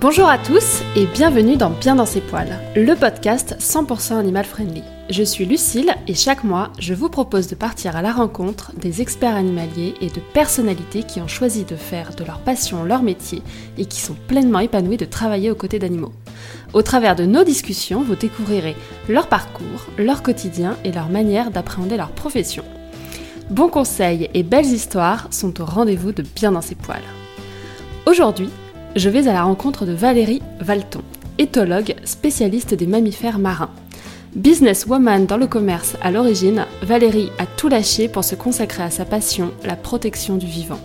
Bonjour à tous et bienvenue dans Bien dans ses poils, le podcast 100% animal friendly. Je suis Lucille et chaque mois, je vous propose de partir à la rencontre des experts animaliers et de personnalités qui ont choisi de faire de leur passion leur métier et qui sont pleinement épanouis de travailler aux côtés d'animaux. Au travers de nos discussions, vous découvrirez leur parcours, leur quotidien et leur manière d'appréhender leur profession. Bons conseils et belles histoires sont au rendez-vous de Bien dans ses poils. Aujourd'hui, je vais à la rencontre de Valérie Valton, éthologue spécialiste des mammifères marins. Businesswoman dans le commerce à l'origine, Valérie a tout lâché pour se consacrer à sa passion, la protection du vivant.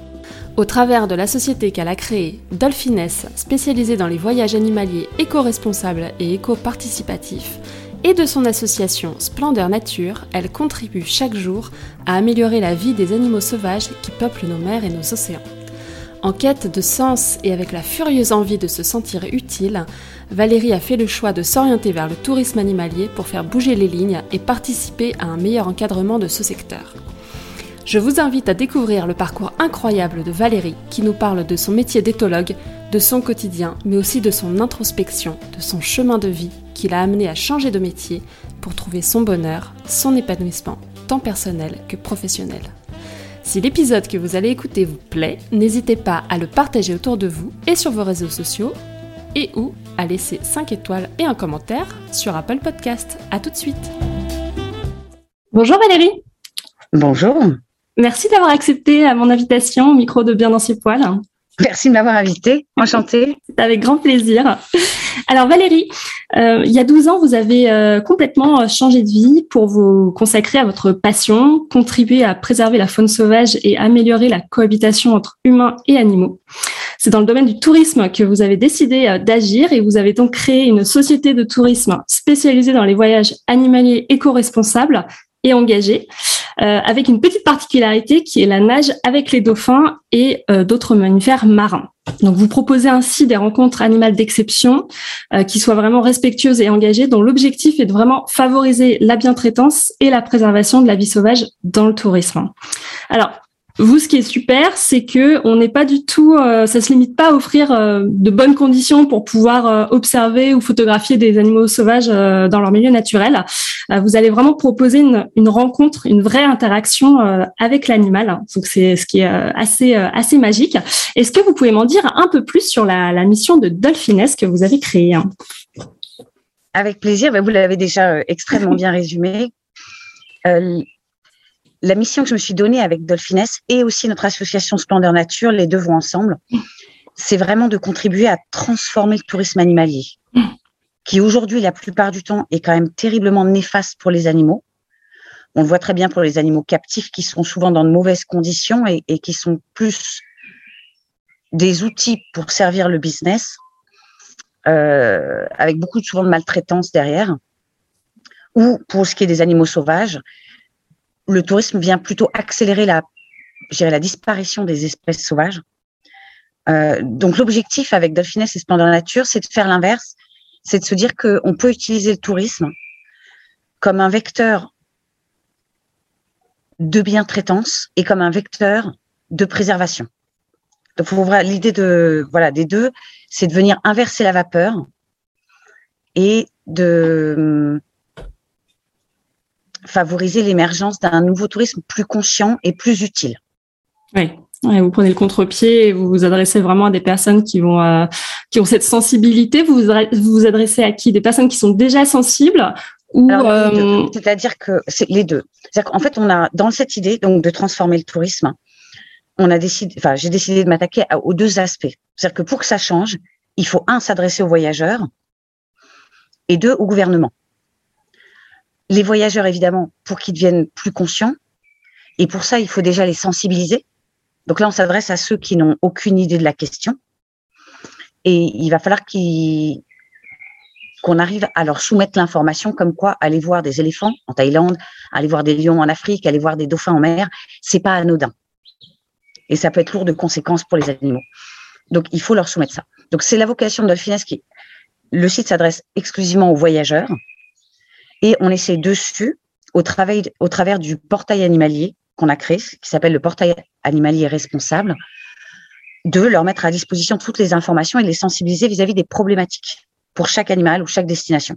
Au travers de la société qu'elle a créée, Dolphines, spécialisée dans les voyages animaliers éco-responsables et éco-participatifs, et de son association Splendeur Nature, elle contribue chaque jour à améliorer la vie des animaux sauvages qui peuplent nos mers et nos océans. En quête de sens et avec la furieuse envie de se sentir utile, Valérie a fait le choix de s'orienter vers le tourisme animalier pour faire bouger les lignes et participer à un meilleur encadrement de ce secteur. Je vous invite à découvrir le parcours incroyable de Valérie qui nous parle de son métier d'éthologue, de son quotidien, mais aussi de son introspection, de son chemin de vie qui l'a amené à changer de métier pour trouver son bonheur, son épanouissement, tant personnel que professionnel. Si l'épisode que vous allez écouter vous plaît, n'hésitez pas à le partager autour de vous et sur vos réseaux sociaux et ou à laisser 5 étoiles et un commentaire sur Apple Podcast. À tout de suite. Bonjour Valérie. Bonjour. Merci d'avoir accepté mon invitation au micro de Bien dans ses poils. Merci de m'avoir invitée. Enchantée. C'est avec grand plaisir. Alors Valérie, euh, il y a 12 ans, vous avez euh, complètement euh, changé de vie pour vous consacrer à votre passion, contribuer à préserver la faune sauvage et améliorer la cohabitation entre humains et animaux. C'est dans le domaine du tourisme que vous avez décidé d'agir et vous avez donc créé une société de tourisme spécialisée dans les voyages animaliers éco-responsables et engagés. Euh, avec une petite particularité qui est la nage avec les dauphins et euh, d'autres mammifères marins. Donc, vous proposez ainsi des rencontres animales d'exception euh, qui soient vraiment respectueuses et engagées, dont l'objectif est de vraiment favoriser la bientraitance et la préservation de la vie sauvage dans le tourisme. Alors, vous, ce qui est super, c'est que on n'est pas du tout, euh, ça se limite pas à offrir euh, de bonnes conditions pour pouvoir euh, observer ou photographier des animaux sauvages dans leur milieu naturel. vous allez vraiment proposer une, rencontre, une vraie interaction avec l'animal. Donc c'est ce qui est assez assez magique. Est-ce que vous pouvez m'en dire un peu plus sur la, la mission de Dolphines que vous avez créée? Avec plaisir. Ben, vous l'avez déjà extrêmement bien résumé la mission que je me suis donnée avec Dolphines et aussi notre association Splendeur Nature, les deux vont ensemble, c'est vraiment de contribuer à transformer le tourisme animalier, qui aujourd'hui, la plupart du temps, est quand même terriblement néfaste pour les animaux. On le voit très bien pour les animaux captifs qui sont souvent dans de mauvaises conditions et, qui sont plus des outils pour servir le business, euh, avec beaucoup souvent de maltraitance derrière. Ou pour ce qui est des animaux sauvages, le tourisme vient plutôt accélérer la, la disparition des espèces sauvages. Euh, donc l'objectif avec Dolphines et Splendeur Nature, c'est de faire l'inverse, c'est de se dire qu'on peut utiliser le tourisme comme un vecteur de bien-traitance et comme un vecteur de préservation. Donc l'idée de voilà des deux, c'est de venir inverser la vapeur et de favoriser l'émergence d'un nouveau tourisme plus conscient et plus utile. Oui. vous prenez le contre-pied et vous vous adressez vraiment à des personnes qui vont euh, qui ont cette sensibilité. Vous vous adressez à qui? Des personnes qui sont déjà sensibles ou euh, C'est-à-dire que c'est les deux. En fait, on a dans cette idée donc de transformer le tourisme, on a décidé, enfin, j'ai décidé de m'attaquer aux deux aspects. C'est-à-dire que pour que ça change, il faut un s'adresser aux voyageurs et deux au gouvernement les voyageurs, évidemment, pour qu'ils deviennent plus conscients. Et pour ça, il faut déjà les sensibiliser. Donc là, on s'adresse à ceux qui n'ont aucune idée de la question. Et il va falloir qu'on arrive à leur soumettre l'information comme quoi aller voir des éléphants en Thaïlande, aller voir des lions en Afrique, aller voir des dauphins en mer, c'est pas anodin. Et ça peut être lourd de conséquences pour les animaux. Donc, il faut leur soumettre ça. Donc, c'est la vocation de Dolphines qui, le site s'adresse exclusivement aux voyageurs, et on essaie dessus, au, travail, au travers du portail animalier qu'on a créé, qui s'appelle le portail animalier responsable, de leur mettre à disposition toutes les informations et les sensibiliser vis-à-vis des problématiques pour chaque animal ou chaque destination.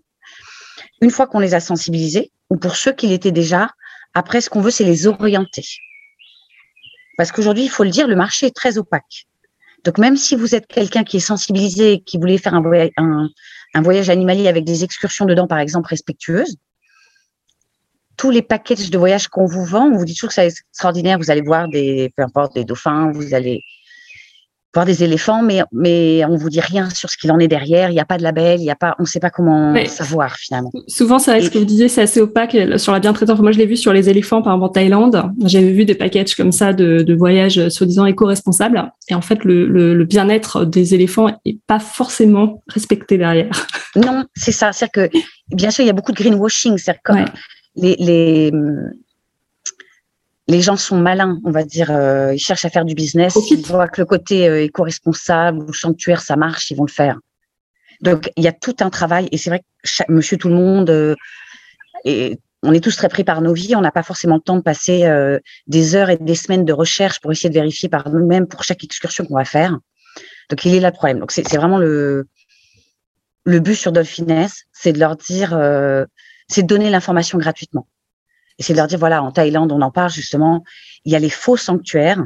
Une fois qu'on les a sensibilisés, ou pour ceux qui l'étaient déjà, après, ce qu'on veut, c'est les orienter. Parce qu'aujourd'hui, il faut le dire, le marché est très opaque. Donc, même si vous êtes quelqu'un qui est sensibilisé, qui voulait faire un voyage, un, voyage animalier avec des excursions dedans, par exemple, respectueuses, tous les packages de voyage qu'on vous vend, on vous dit toujours que c'est extraordinaire. Vous allez voir des, peu importe, des dauphins, vous allez voir des éléphants, mais, mais on vous dit rien sur ce qu'il en est derrière. Il n'y a pas de label, il y a pas, on ne sait pas comment savoir finalement. Souvent, ça, ce que vous disiez, c'est assez opaque euh, sur la bientraitance. Moi, je l'ai vu sur les éléphants, par exemple en Thaïlande. J'avais vu des packages comme ça de, de voyages soi-disant éco-responsables. Et en fait, le, le, bien-être des éléphants n'est pas forcément respecté derrière. Non, c'est ça. C'est-à-dire que, bien sûr, il y a beaucoup de greenwashing. C'est-à-dire que les, les les gens sont malins, on va dire. Euh, ils cherchent à faire du business. Ils voient que le côté euh, éco-responsable ou sanctuaire, ça marche, ils vont le faire. Donc, il y a tout un travail. Et c'est vrai que monsieur tout le monde, euh, et on est tous très pris par nos vies. On n'a pas forcément le temps de passer des heures et des semaines de recherche pour essayer de vérifier par nous-mêmes pour chaque excursion qu'on va faire. Donc, il est là le problème. Donc, c'est vraiment le, le but sur Dolphines, c'est de leur dire, c'est de donner l'information gratuitement. Et c'est de leur dire, voilà, en Thaïlande, on en parle justement, il y a les faux sanctuaires,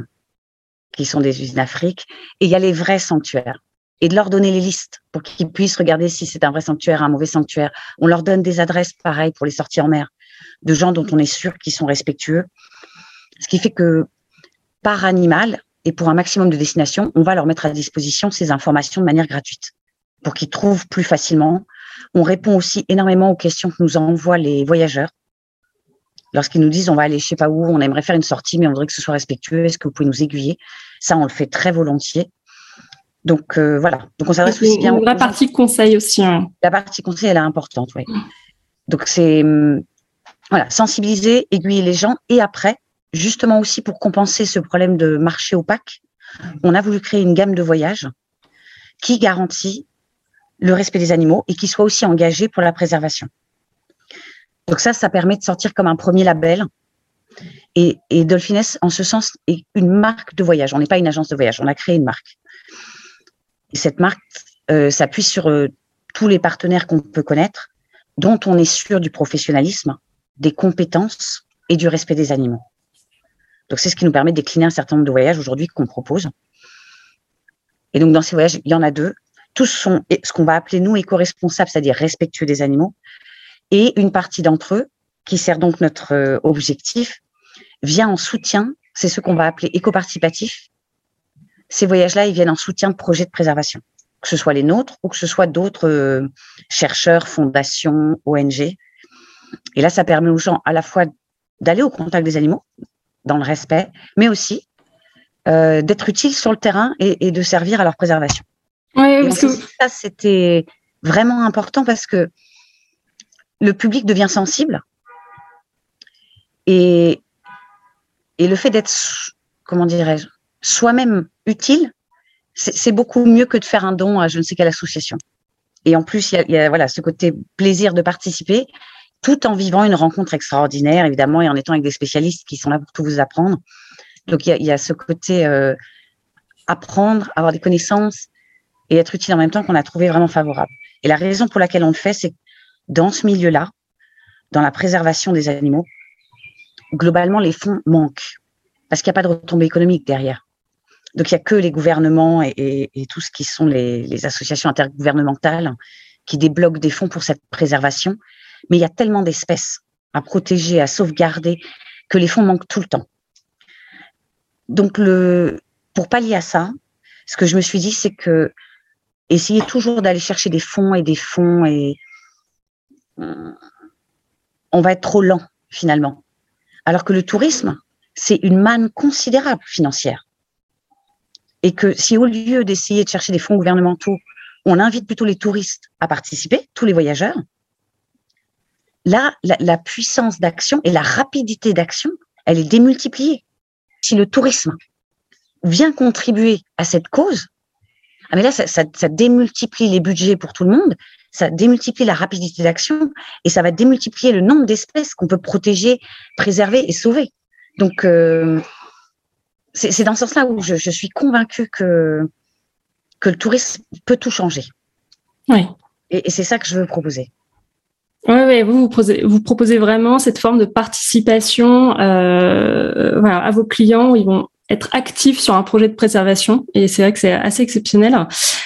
qui sont des usines d'Afrique, et il y a les vrais sanctuaires. Et de leur donner les listes pour qu'ils puissent regarder si c'est un vrai sanctuaire, un mauvais sanctuaire. On leur donne des adresses pareilles pour les sorties en mer, de gens dont on est sûr qu'ils sont respectueux. Ce qui fait que par animal et pour un maximum de destinations, on va leur mettre à disposition ces informations de manière gratuite pour qu'ils trouvent plus facilement. On répond aussi énormément aux questions que nous envoient les voyageurs lorsqu'ils nous disent on va aller je sais pas où, on aimerait faire une sortie, mais on voudrait que ce soit respectueux, est-ce que vous pouvez nous aiguiller? Ça, on le fait très volontiers. Donc euh, voilà. Donc on s'adresse aussi bien. La partie conseil aussi. Hein. La partie conseil, elle est importante, oui. Donc c'est hum, voilà, sensibiliser, aiguiller les gens, et après, justement aussi pour compenser ce problème de marché opaque, on a voulu créer une gamme de voyages qui garantit le respect des animaux et qui soit aussi engagé pour la préservation. Donc ça, ça permet de sortir comme un premier label. Et, et en ce sens, est une marque de voyage. On n'est pas une agence de voyage, on a créé une marque. Et cette marque euh, s'appuie sur euh, tous les partenaires qu'on peut connaître, dont on est sûr du professionnalisme, des compétences et du respect des animaux. Donc c'est ce qui nous permet de décliner un certain nombre de voyages aujourd'hui qu'on propose. Et donc dans ces voyages, il y en a deux. Tous sont ce qu'on va appeler nous éco-responsables, c'est-à-dire respectueux des animaux, et une partie d'entre eux, qui sert donc notre euh, objectif, vient en soutien, c'est ce qu'on va appeler éco-participatif. Ces voyages-là, ils viennent en soutien de projets de préservation, que ce soit les nôtres ou que ce soit d'autres euh, chercheurs, fondations, ONG. Et là, ça permet aux gens à la fois d'aller au contact des animaux, dans le respect, mais aussi euh, d'être utiles sur le terrain et, de servir à leur préservation. Oui, parce que ça, c'était vraiment important parce que le public devient sensible. Et, le fait d'être, comment dirais-je, soi-même utile, c'est beaucoup mieux que de faire un don à je ne sais quelle association. Et en plus, il y a, voilà, ce côté plaisir de participer, tout en vivant une rencontre extraordinaire, évidemment, et en étant avec des spécialistes qui sont là pour tout vous apprendre. Donc, il y a, ce côté euh, apprendre, avoir des connaissances et être utile en même temps qu'on a trouvé vraiment favorable. Et la raison pour laquelle on le fait, c'est dans ce milieu-là, dans la préservation des animaux, globalement, les fonds manquent parce qu'il n'y a pas de retombée économique derrière. Donc, il n'y a que les gouvernements et, tout ce qui sont les, associations intergouvernementales qui débloquent des fonds pour cette préservation. Mais il y a tellement d'espèces à protéger, à sauvegarder, que les fonds manquent tout le temps. Donc, pour pallier à ça, ce que je me suis dit, c'est que essayer toujours d'aller chercher des fonds et des fonds et, on va être trop lent finalement. Alors que le tourisme, c'est une manne considérable financière. Et que si au lieu d'essayer de chercher des fonds gouvernementaux, on invite plutôt les touristes à participer, tous les voyageurs, là, la, puissance d'action et la rapidité d'action, elle est démultipliée. Si le tourisme vient contribuer à cette cause, ah mais là, ça démultiplie les budgets pour tout le monde ça démultiplie la rapidité d'action et ça va démultiplier le nombre d'espèces qu'on peut protéger, préserver et sauver. Donc, euh, c'est dans ce sens-là où je, suis convaincue que, que le tourisme peut tout changer. Oui. Et, c'est ça que je veux proposer. Oui, ouais, vous, vous, proposez, vous proposez vraiment cette forme de participation euh, voilà, à vos clients où ils vont être actifs sur un projet de préservation et c'est vrai que c'est assez exceptionnel.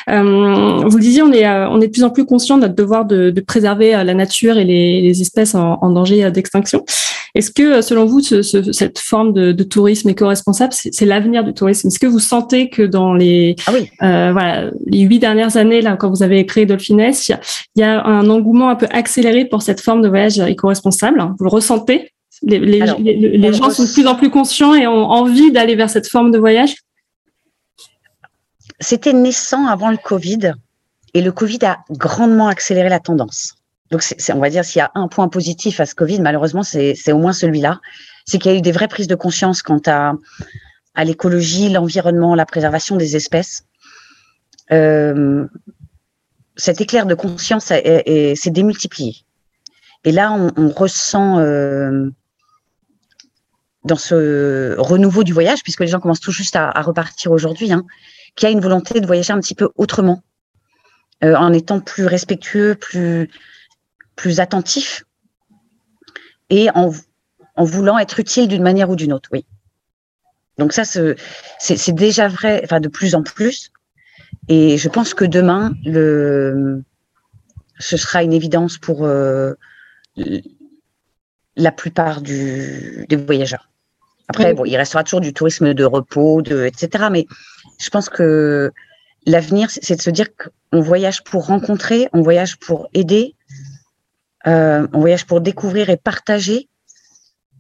Euh, vous le disiez, on est euh, on est de plus en plus conscient de notre devoir de, de préserver euh, la nature et les, les espèces en, en danger d'extinction. Est-ce que, selon vous, ce, ce, cette forme de, de tourisme éco-responsable, c'est l'avenir du tourisme? Est-ce que vous sentez que dans les ah oui. euh, voilà les huit dernières années, là, quand vous avez créé Dolphines, il y, a un engouement un peu accéléré pour cette forme de voyage éco-responsable Vous le ressentez? Les, les, les, gens sont de plus en plus conscients et ont envie d'aller vers cette forme de voyage C'était naissant avant le Covid et le Covid a grandement accéléré la tendance. Donc, on va dire, s'il y a un point positif à ce Covid, malheureusement, c'est, au moins celui-là. C'est qu'il y a eu des vraies prises de conscience quant à, à l'écologie, l'environnement, la préservation des espèces. Euh, cet éclair de conscience s'est démultiplié. Et là, on, on ressent euh, dans ce renouveau du voyage, puisque les gens commencent tout juste à, repartir aujourd'hui, hein, qu'il y a une volonté de voyager un petit peu autrement, euh, en étant plus respectueux, plus, plus attentif, et en, en voulant être utile d'une manière ou d'une autre, oui. Donc ça, c'est déjà vrai, enfin de plus en plus. Et je pense que demain, le, ce sera une évidence pour euh, la plupart des voyageurs. Après, bon, il restera toujours du tourisme de repos, de, etc. Mais je pense que l'avenir, c'est de se dire qu'on voyage pour rencontrer, on voyage pour aider, euh, on voyage pour découvrir et partager,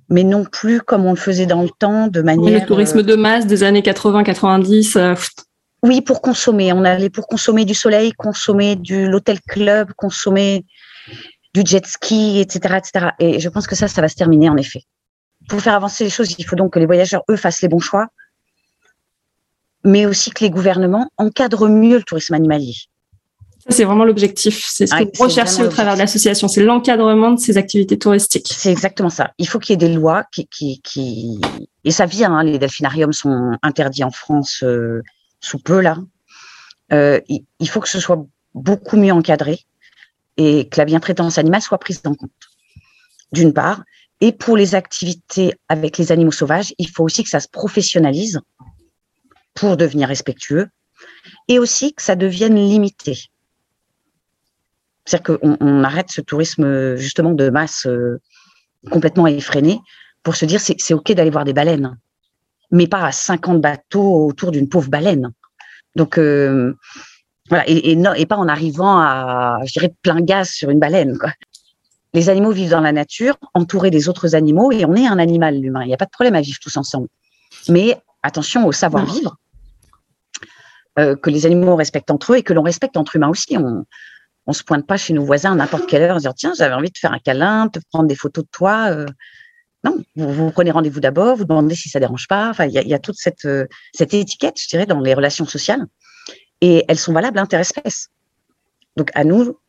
mais non plus comme on le faisait dans le temps, de manière. Le tourisme de masse des années 80-90. Euh, oui, pour consommer. On allait pour consommer du soleil, consommer du l'hôtel club, consommer du jet ski, etc., etc. Et je pense que ça, ça va se terminer en effet pour faire avancer les choses, il faut donc que les voyageurs, eux, fassent les bons choix, mais aussi que les gouvernements encadrent mieux le tourisme animalier. C'est vraiment l'objectif. C'est ce que vous recherchez au travers de l'association. C'est l'encadrement de ces activités touristiques. C'est exactement ça. Il faut qu'il y ait des lois qui, qui, qui... et ça vient. Hein, les delphinariums sont interdits en France euh, sous peu là. Euh, il faut que ce soit beaucoup mieux encadré et que la bientraitance animale soit prise en compte. D'une part, et pour les activités avec les animaux sauvages, il faut aussi que ça se professionnalise pour devenir respectueux et aussi que ça devienne limité. C'est-à-dire qu'on on arrête ce tourisme justement de masse euh, complètement effréné pour se dire c'est, OK d'aller voir des baleines, mais pas à 50 bateaux autour d'une pauvre baleine. Donc, euh, voilà, et, pas en arrivant à, je plein gaz sur une baleine. Quoi. Les animaux vivent dans la nature, entourés des autres animaux, et on est un animal, l'humain. Il n'y a pas de problème à vivre tous ensemble. Mais attention au savoir-vivre, euh, que les animaux respectent entre eux et que l'on respecte entre humains aussi. On ne se pointe pas chez nos voisins à n'importe quelle heure en disant tiens, j'avais envie de faire un câlin, de prendre des photos de toi. Euh. non, vous, prenez rendez-vous d'abord, vous demandez si ça dérange pas. Enfin, il y a, toute cette, euh, cette étiquette, je dirais, dans les relations sociales. Et elles sont valables interespèces. Donc à nous,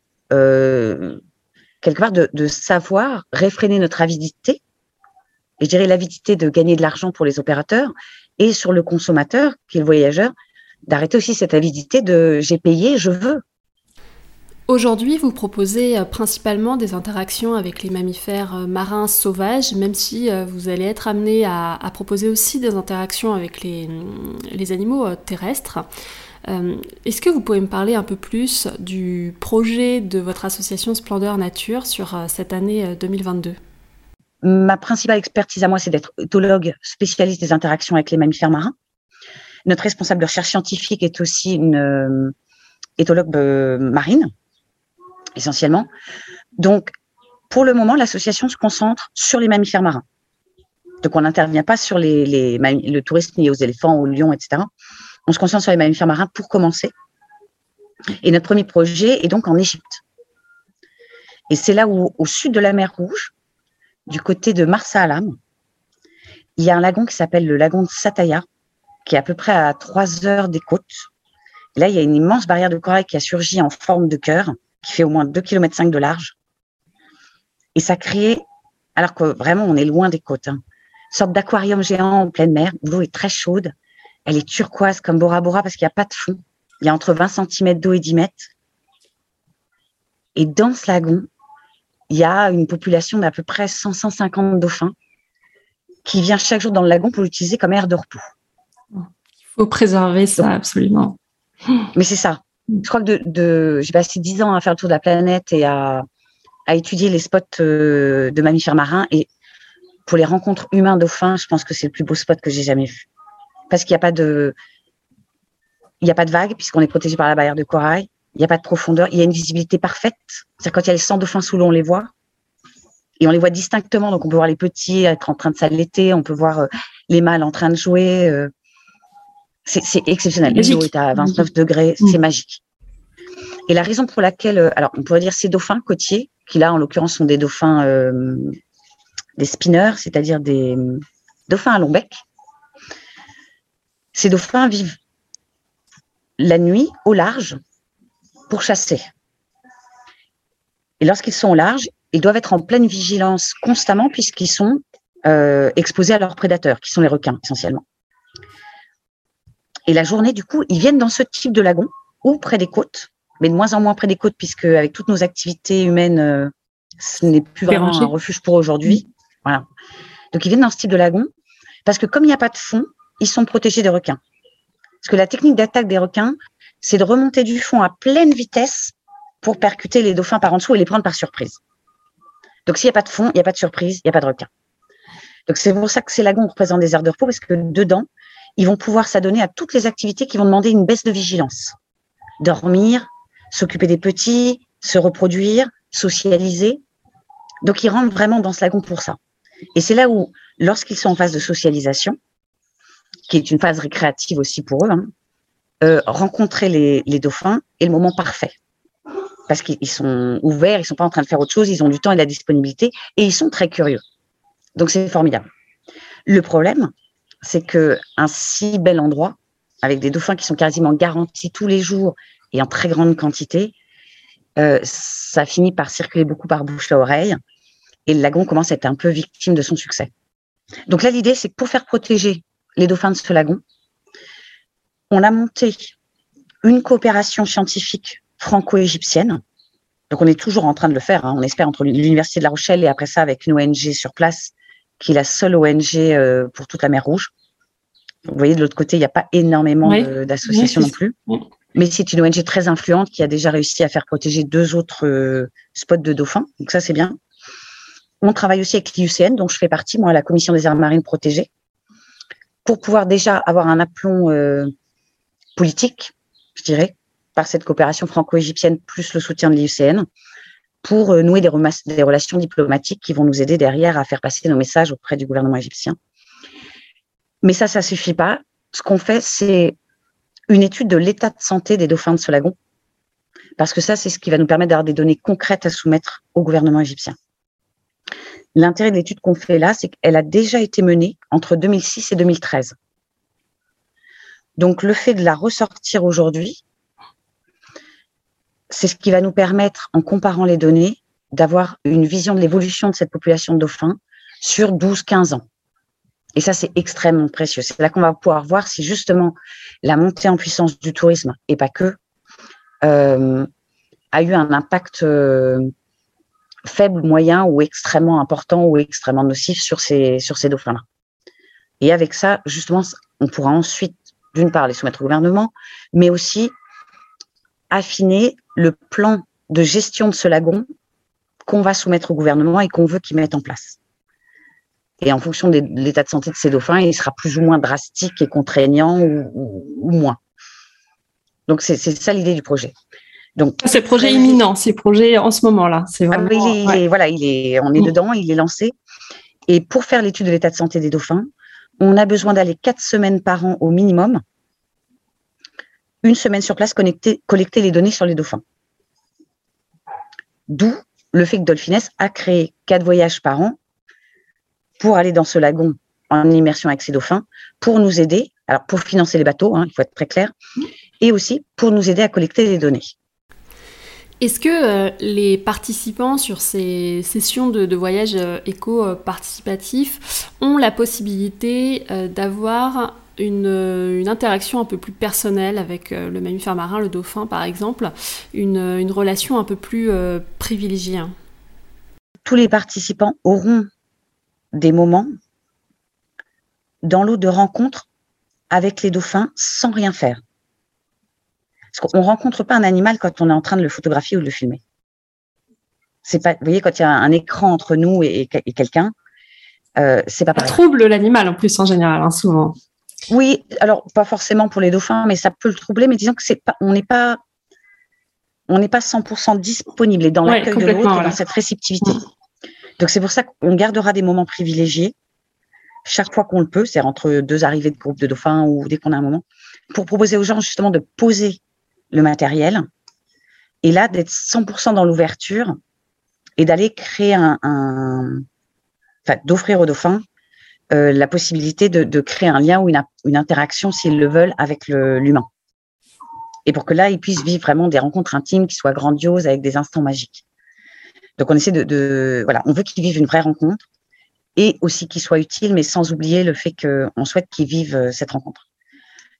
quelque part de, savoir réfréner notre avidité, et je dirais l'avidité de gagner de l'argent pour les opérateurs, et sur le consommateur, qui est le voyageur, d'arrêter aussi cette avidité de j'ai payé, je veux. Aujourd'hui, vous proposez euh, principalement des interactions avec les mammifères euh, marins sauvages, même si euh, vous allez être amené à, proposer aussi des interactions avec les, les animaux terrestres. Euh, est-ce que vous pouvez me parler un peu plus du projet de votre association Splendeur Nature sur euh, cette année 2022 euh, Ma principale expertise à moi, c'est d'être éthologue spécialiste des interactions avec les mammifères marins. Notre responsable de recherche scientifique est aussi une éthologue marine, essentiellement. Donc, pour le moment, l'association se concentre sur les mammifères marins. Donc, on n'intervient pas sur les, le tourisme lié aux éléphants, aux lions, etc on se concentre sur les mammifères marins pour commencer. Et notre premier projet est donc en Égypte. Et c'est là où, au sud de la mer Rouge, du côté de Marsa Alam, il y a un lagon qui s'appelle le lagon de Sataya, qui est à peu près à trois heures des côtes. là, il y a une immense barrière de corail qui a surgi en forme de cœur, qui fait au moins 2,5 km de large. Et ça crée, alors que vraiment on est loin des côtes, hein, sorte d'aquarium géant en pleine mer. L'eau est très chaude. Elle est turquoise comme Bora Bora parce qu'il n'y a pas de fond. Il y a entre 20 cm d'eau et 10 mètres. Et dans ce lagon, il y a une population d'à peu près 100-150 dauphins qui vient chaque jour dans le lagon pour l'utiliser comme aire de repos. Il faut préserver ça, absolument. Mais c'est ça. Je crois que de, j'ai passé 10 ans à faire le tour de la planète et à, étudier les spots euh, de mammifères marins. Et pour les rencontres humains-dauphins, je pense que c'est le plus beau spot que j'ai jamais vu. Parce qu'il n'y a pas de, il n'y a pas de vagues puisqu'on est protégé par la barrière de corail. Il n'y a pas de profondeur. Il y a une visibilité parfaite. C'est-à-dire quand il y a les 100 dauphins sous l'eau, on les voit. Et on les voit distinctement. Donc, on peut voir les petits être en train de s'allaiter. On peut voir euh, les mâles en train de jouer. Euh. c'est exceptionnel. L'eau est à 29 degrés. Mm. C'est magique. Et la raison pour laquelle, euh, alors, on pourrait dire ces dauphins côtiers, qui là, en l'occurrence, sont des dauphins, des spinners, c'est-à-dire des dauphins à long bec. Ces dauphins vivent la nuit au large pour chasser. Et lorsqu'ils sont au large, ils doivent être en pleine vigilance constamment puisqu'ils sont euh, exposés à leurs prédateurs, qui sont les requins essentiellement. Et la journée, du coup, ils viennent dans ce type de lagon ou près des côtes, mais de moins en moins près des côtes puisque avec toutes nos activités humaines, euh, ce n'est plus vraiment un refuge pour aujourd'hui. Voilà. Donc ils viennent dans ce type de lagon parce que comme il n'y a pas de fond, ils sont protégés des requins. Parce que la technique d'attaque des requins, c'est de remonter du fond à pleine vitesse pour percuter les dauphins par en dessous et les prendre par surprise. Donc, s'il n'y a pas de fond, il n'y a pas de surprise, il n'y a pas de requin. Donc, c'est pour ça que ces lagons représentent des aires de repos, parce que dedans, ils vont pouvoir s'adonner à toutes les activités qui vont demander une baisse de vigilance. Dormir, s'occuper des petits, se reproduire, socialiser. Donc, ils rentrent vraiment dans ce lagon pour ça. Et c'est là où, lorsqu'ils sont en phase de socialisation, qui est une phase récréative aussi pour eux, hein, euh, rencontrer les, les, dauphins est le moment parfait. Parce qu'ils sont ouverts, ils sont pas en train de faire autre chose, ils ont du temps et de la disponibilité et ils sont très curieux. Donc c'est formidable. Le problème, c'est que un si bel endroit, avec des dauphins qui sont quasiment garantis tous les jours et en très grande quantité, euh, ça finit par circuler beaucoup par bouche à oreille et le lagon commence à être un peu victime de son succès. Donc là, l'idée, c'est que pour faire protéger les dauphins de ce lagon, on a monté une coopération scientifique franco-égyptienne. Donc, on est toujours en train de le faire. Hein. On espère entre l'Université de La Rochelle et après ça avec une ONG sur place, qui est la seule ONG euh, pour toute la mer Rouge. Vous voyez, de l'autre côté, il n'y a pas énormément d'associations non plus. Mais c'est une ONG très influente qui a déjà réussi à faire protéger deux autres euh, spots de dauphins. Donc ça, c'est bien. On travaille aussi avec l'IUCN, dont je fais partie, moi, à la Commission des aires marines protégées, pour pouvoir déjà avoir un aplomb euh, politique, je dirais, par cette coopération franco-égyptienne plus le soutien de l'IUCN pour euh, nouer des, des, relations diplomatiques qui vont nous aider derrière à faire passer nos messages auprès du gouvernement égyptien. Mais ça, ça suffit pas. Ce qu'on fait, c'est une étude de l'état de santé des dauphins de ce lagon, parce que ça, c'est ce qui va nous permettre d'avoir des données concrètes à soumettre au gouvernement égyptien. L'intérêt de l'étude qu'on fait là, c'est qu'elle a déjà été menée entre 2006 et 2013. Donc le fait de la ressortir aujourd'hui, c'est ce qui va nous permettre, en comparant les données, d'avoir une vision de l'évolution de cette population de dauphins sur 12-15 ans. Et ça, c'est extrêmement précieux. C'est là qu'on va pouvoir voir si justement la montée en puissance du tourisme, et pas que, euh, a eu un impact euh, faible, moyen ou extrêmement important ou extrêmement nocif sur ces, sur ces dauphins-là. Et avec ça, justement, on pourra ensuite d'une part les soumettre au gouvernement, mais aussi affiner le plan de gestion de ce lagon qu'on va soumettre au gouvernement et qu'on veut qu'il mette en place. Et en fonction de l'état de santé de ces dauphins, il sera plus ou moins drastique et contraignant ou, moins. Donc c'est ça l'idée du projet. Donc c'est projet imminent, c'est projet en ce moment-là. C'est ah voilà, il est, on est mm. dedans, il est lancé. Et pour faire l'étude de l'état de santé des dauphins, on a besoin d'aller quatre semaines par an au minimum, une semaine sur place, connecter, collecter les données sur les dauphins. D'où le fait que Dolphines a créé quatre voyages par an pour aller dans ce lagon en immersion avec ces dauphins, pour nous aider, alors pour financer les bateaux, hein, il faut être très clair, et aussi pour nous aider à collecter les données. Est-ce que les participants sur ces sessions de, voyage éco-participatif ont la possibilité d'avoir une, interaction un peu plus personnelle avec le mammifère marin, le dauphin par exemple, une, une relation un peu plus privilégiée? Tous les participants auront des moments dans l'eau de rencontre avec les dauphins sans rien faire. Parce qu'on ne rencontre pas un animal quand on est en train de le photographier ou de le filmer. C'est pas, vous voyez, quand il y a un écran entre nous et, quelqu'un, euh, c'est pas pareil. Ça trouble l'animal en plus en général, hein, souvent. Oui, alors pas forcément pour les dauphins, mais ça peut le troubler. Mais disons que c'est pas, on n'est pas, on n'est pas 100% disponible et dans l'accueil de l'autre, dans cette réceptivité. Donc c'est pour ça qu'on gardera des moments privilégiés chaque fois qu'on le peut, c'est entre deux arrivées de groupe de dauphins ou dès qu'on a un moment, pour proposer aux gens justement de poser le matériel et là d'être 100% dans l'ouverture et d'aller créer un, enfin d'offrir aux dauphins euh, la possibilité de, créer un lien ou une, une interaction s'ils le veulent avec l'humain. Et pour que là, ils puissent vivre vraiment des rencontres intimes qui soient grandioses avec des instants magiques. Donc on essaie de, voilà, on veut qu'ils vivent une vraie rencontre et aussi qu'ils soient utiles, mais sans oublier le fait qu'on souhaite qu'ils vivent euh, cette rencontre.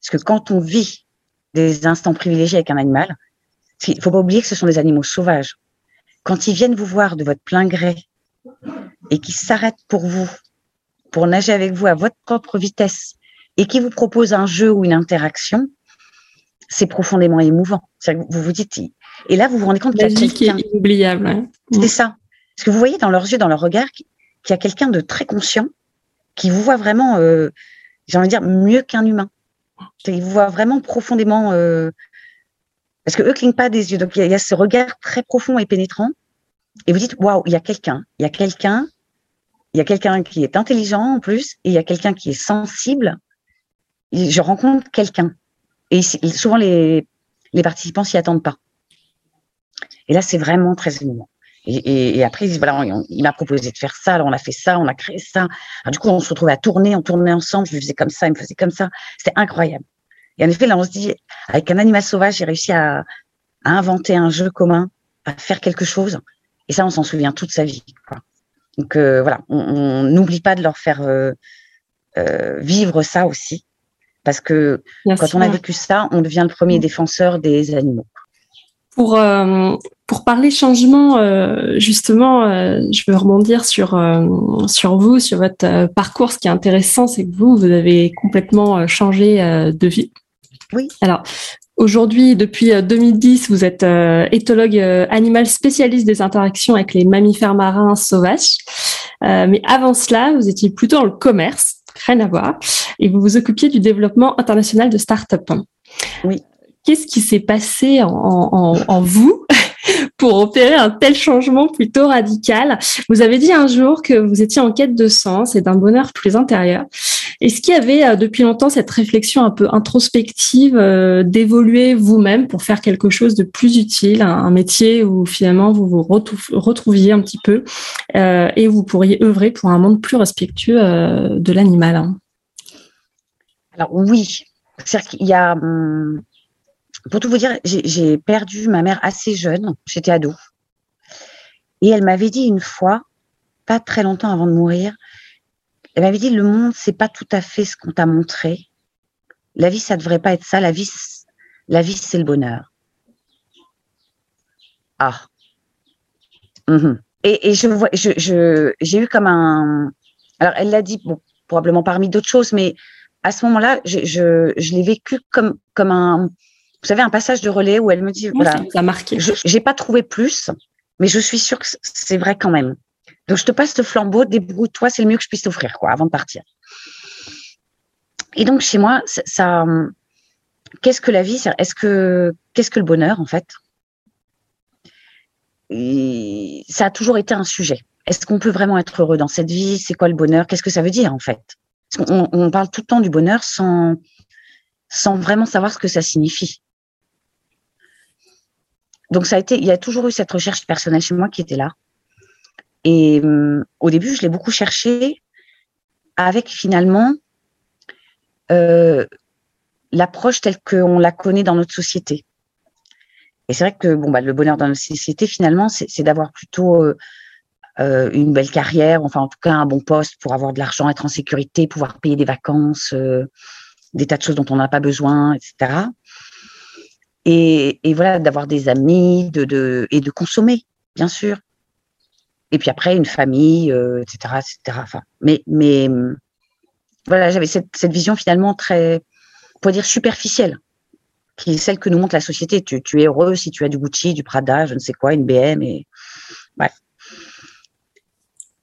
Parce que quand on vit des instants privilégiés avec un animal, il faut pas oublier que ce sont des animaux sauvages. Quand ils viennent vous voir de votre plein gré et qu'ils s'arrêtent pour vous, pour nager avec vous à votre propre vitesse et qui vous proposent un jeu ou une interaction, c'est profondément émouvant. Vous vous dites, et là, vous vous rendez compte qu'il y a quelqu'un. est inoubliable. C'est ça. Parce que vous voyez dans leurs yeux, dans leur regard, qu'il y a quelqu'un de très conscient qui vous voit vraiment, euh, j'ai envie de dire, mieux qu'un humain. Il vous voit vraiment profondément. Euh, parce que eux clignent pas des yeux. Donc, il y, a, ce regard très profond et pénétrant. Et vous dites, waouh, il y a quelqu'un. Il y a quelqu'un. Il y a quelqu'un qui est intelligent en plus. Et il y a quelqu'un qui est sensible. je rencontre quelqu'un. Et souvent, les, les participants s'y attendent pas. Et là, c'est vraiment très émouvant. Et, et, après, voilà, il m'a proposé de faire ça, alors on a fait ça, on a créé ça. Alors, du coup, on se retrouvait à tourner, on tournait ensemble, je lui faisais comme ça, il me faisait comme ça. C'était incroyable. Et en effet, là, on se dit, avec un animal sauvage, j'ai réussi à, à, inventer un jeu commun, à faire quelque chose. Et ça, on s'en souvient toute sa vie. Quoi. Donc euh, voilà, on n'oublie pas de leur faire euh, euh, vivre ça aussi. Parce que quand on a vécu ça, on devient le premier mm. défenseur des animaux. Pour, pour parler changement, euh, justement, euh, je veux rebondir sur, sur vous, sur votre parcours. Ce qui est intéressant, c'est que vous, vous avez complètement changé de vie. Oui. Alors, Aujourd'hui, depuis 2010, vous êtes éthologue animal spécialiste des interactions avec les mammifères marins sauvages. mais avant cela, vous étiez plutôt dans le commerce, rien à voir, et vous vous occupiez du développement international de start-up. Oui. Qu'est-ce qui s'est passé en, vous? Pour opérer un tel changement plutôt radical Vous avez dit un jour que vous étiez en quête de sens et d'un bonheur plus intérieur. Est-ce qu'il y avait euh, depuis longtemps cette réflexion un peu introspective euh, d'évoluer vous-même pour faire quelque chose de plus utile, un, métier où finalement vous vous retrouviez un petit peu euh, et vous pourriez œuvrer pour un monde plus respectueux de l'animal? Alors oui, c'est-à-dire qu'il y a hum, pour tout vous dire, j'ai perdu ma mère assez jeune, j'étais ado. Et elle m'avait dit une fois, pas très longtemps avant de mourir, elle m'avait dit le monde, c'est pas tout à fait ce qu'on t'a montré. La vie, ça devrait pas être ça. La vie, la vie, c'est le bonheur. Ah. Mhm. Et, je vois, je, j'ai eu comme un. Alors, elle l'a dit, probablement parmi d'autres choses, mais à ce moment-là, je, je, je l'ai vécu comme, comme un, vous savez, un passage de relais où elle me dit, voilà, ça a marqué. Je n'ai pas trouvé plus, mais je suis sûre que c'est vrai quand même. Donc, je te passe le flambeau, débrouille-toi, c'est le mieux que je puisse t'offrir, quoi, avant de partir. Et donc, chez moi, ça, qu'est-ce que la vie Est-ce que, qu'est-ce que le bonheur, en fait? Ça a toujours été un sujet. Est-ce qu'on peut vraiment être heureux dans cette vie? C'est quoi le bonheur? Qu'est-ce que ça veut dire, en fait? On, on, parle tout le temps du bonheur sans, sans vraiment savoir ce que ça signifie donc ça a été, il y a toujours eu cette recherche personnelle chez moi qui était là. Et hum, au début, je l'ai beaucoup cherché avec finalement euh, l'approche telle qu'on la connaît dans notre société. Et c'est vrai que bon, bah, le bonheur dans notre société, finalement, c'est d'avoir plutôt euh, euh, une belle carrière, enfin en tout cas un bon poste pour avoir de l'argent, être en sécurité, pouvoir payer des vacances, des tas de choses dont on n'a pas besoin, etc. Et, et voilà, d'avoir des amis, de, de, et de consommer, bien sûr. Et puis après, une famille, etc., etc. Enfin, mais, mais voilà, j'avais cette, cette vision finalement très, on pourrait dire superficielle qui est celle que nous montre la société. Tu, es heureux si tu as du Gucci, du Prada, je ne sais quoi, une BM et bref.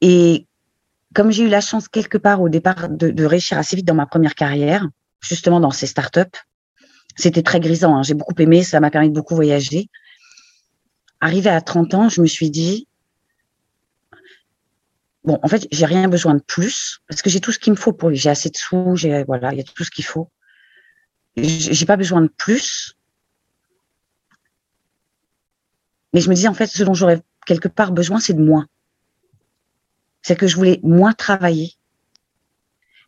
Et comme j'ai eu la chance quelque part au départ de, réussir assez vite dans ma première carrière, justement dans ces startups, c'était très grisant. Hein. J'ai beaucoup aimé, ça m'a permis de beaucoup voyager. Arrivé à 30 ans, je me suis dit, bon, en fait, j'ai rien besoin de plus parce que j'ai tout ce qu'il me faut pour lui. J'ai assez de sous, j'ai voilà, il y a tout ce qu'il faut j'ai pas besoin de plus. Mais je me disais, en fait, ce dont j'aurais quelque part besoin, c'est de moins. C'est que je voulais moins travailler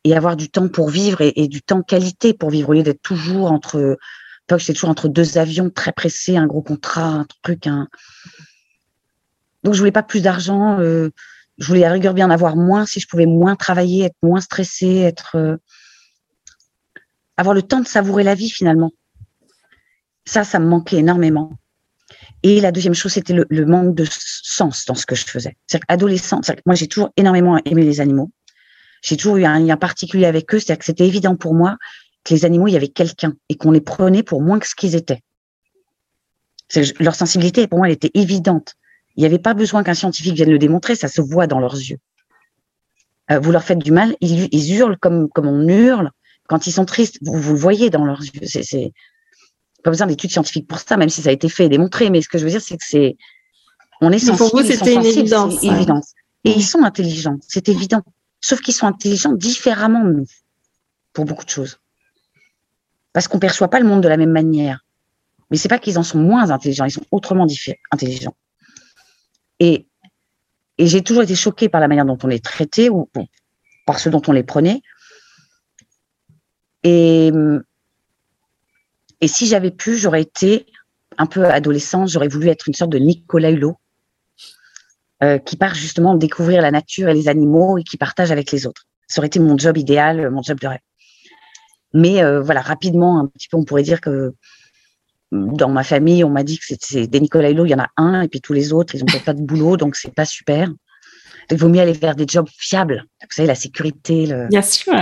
et avoir du temps pour vivre et, du temps qualité pour vivre au lieu d'être toujours entre, pas que toujours entre deux avions très pressés, un gros contrat, un truc. Donc je voulais pas plus d'argent. Euh, je voulais à rigueur bien avoir moins si je pouvais moins travailler, être moins stressé, être. Euh, avoir le temps de savourer la vie finalement. Ça, ça me manquait énormément. Et la deuxième chose, c'était le, manque de sens dans ce que je faisais. C'est-à-dire adolescent, moi j'ai toujours énormément aimé les animaux. J'ai toujours eu un lien particulier avec eux, c'est-à-dire que c'était évident pour moi que les animaux, il y avait quelqu'un et qu'on les prenait pour moins que ce qu'ils étaient. Leur sensibilité, pour moi, elle était évidente. Il n'y avait pas besoin qu'un scientifique vienne le démontrer, ça se voit dans leurs yeux. Euh, vous leur faites du mal, ils, ils hurlent comme, comme on hurle, quand ils sont tristes, vous, vous le voyez dans leurs yeux. C'est pas besoin d'études scientifiques pour ça, même si ça a été fait et démontré. Mais ce que je veux dire, c'est que c'est on est sensible. Pour vous, c'était une évidence. Et ils sont intelligents, c'est évident. Sauf qu'ils sont intelligents différemment de nous pour beaucoup de choses, parce qu'on perçoit pas le monde de la même manière. Mais c'est pas qu'ils en sont moins intelligents, ils sont autrement intelligents. Et et j'ai toujours été choquée par la manière dont on les traitait ou par ce dont on les prenait et, et si j'avais pu, j'aurais été un peu adolescente, j'aurais voulu être une sorte de Nicolas Hulot, euh, qui part justement découvrir la nature et les animaux et qui partage avec les autres. Ça aurait été mon job idéal, mon job de rêve. Mais euh, voilà, rapidement, un petit peu, on pourrait dire que dans ma famille, on m'a dit que c'est des Nicolas Hulot, il y en a un, et puis tous les autres, ils n'ont pas de boulot, donc c'est pas super. Il vaut mieux aller vers des jobs fiables. Vous savez, la sécurité. Le... Bien sûr.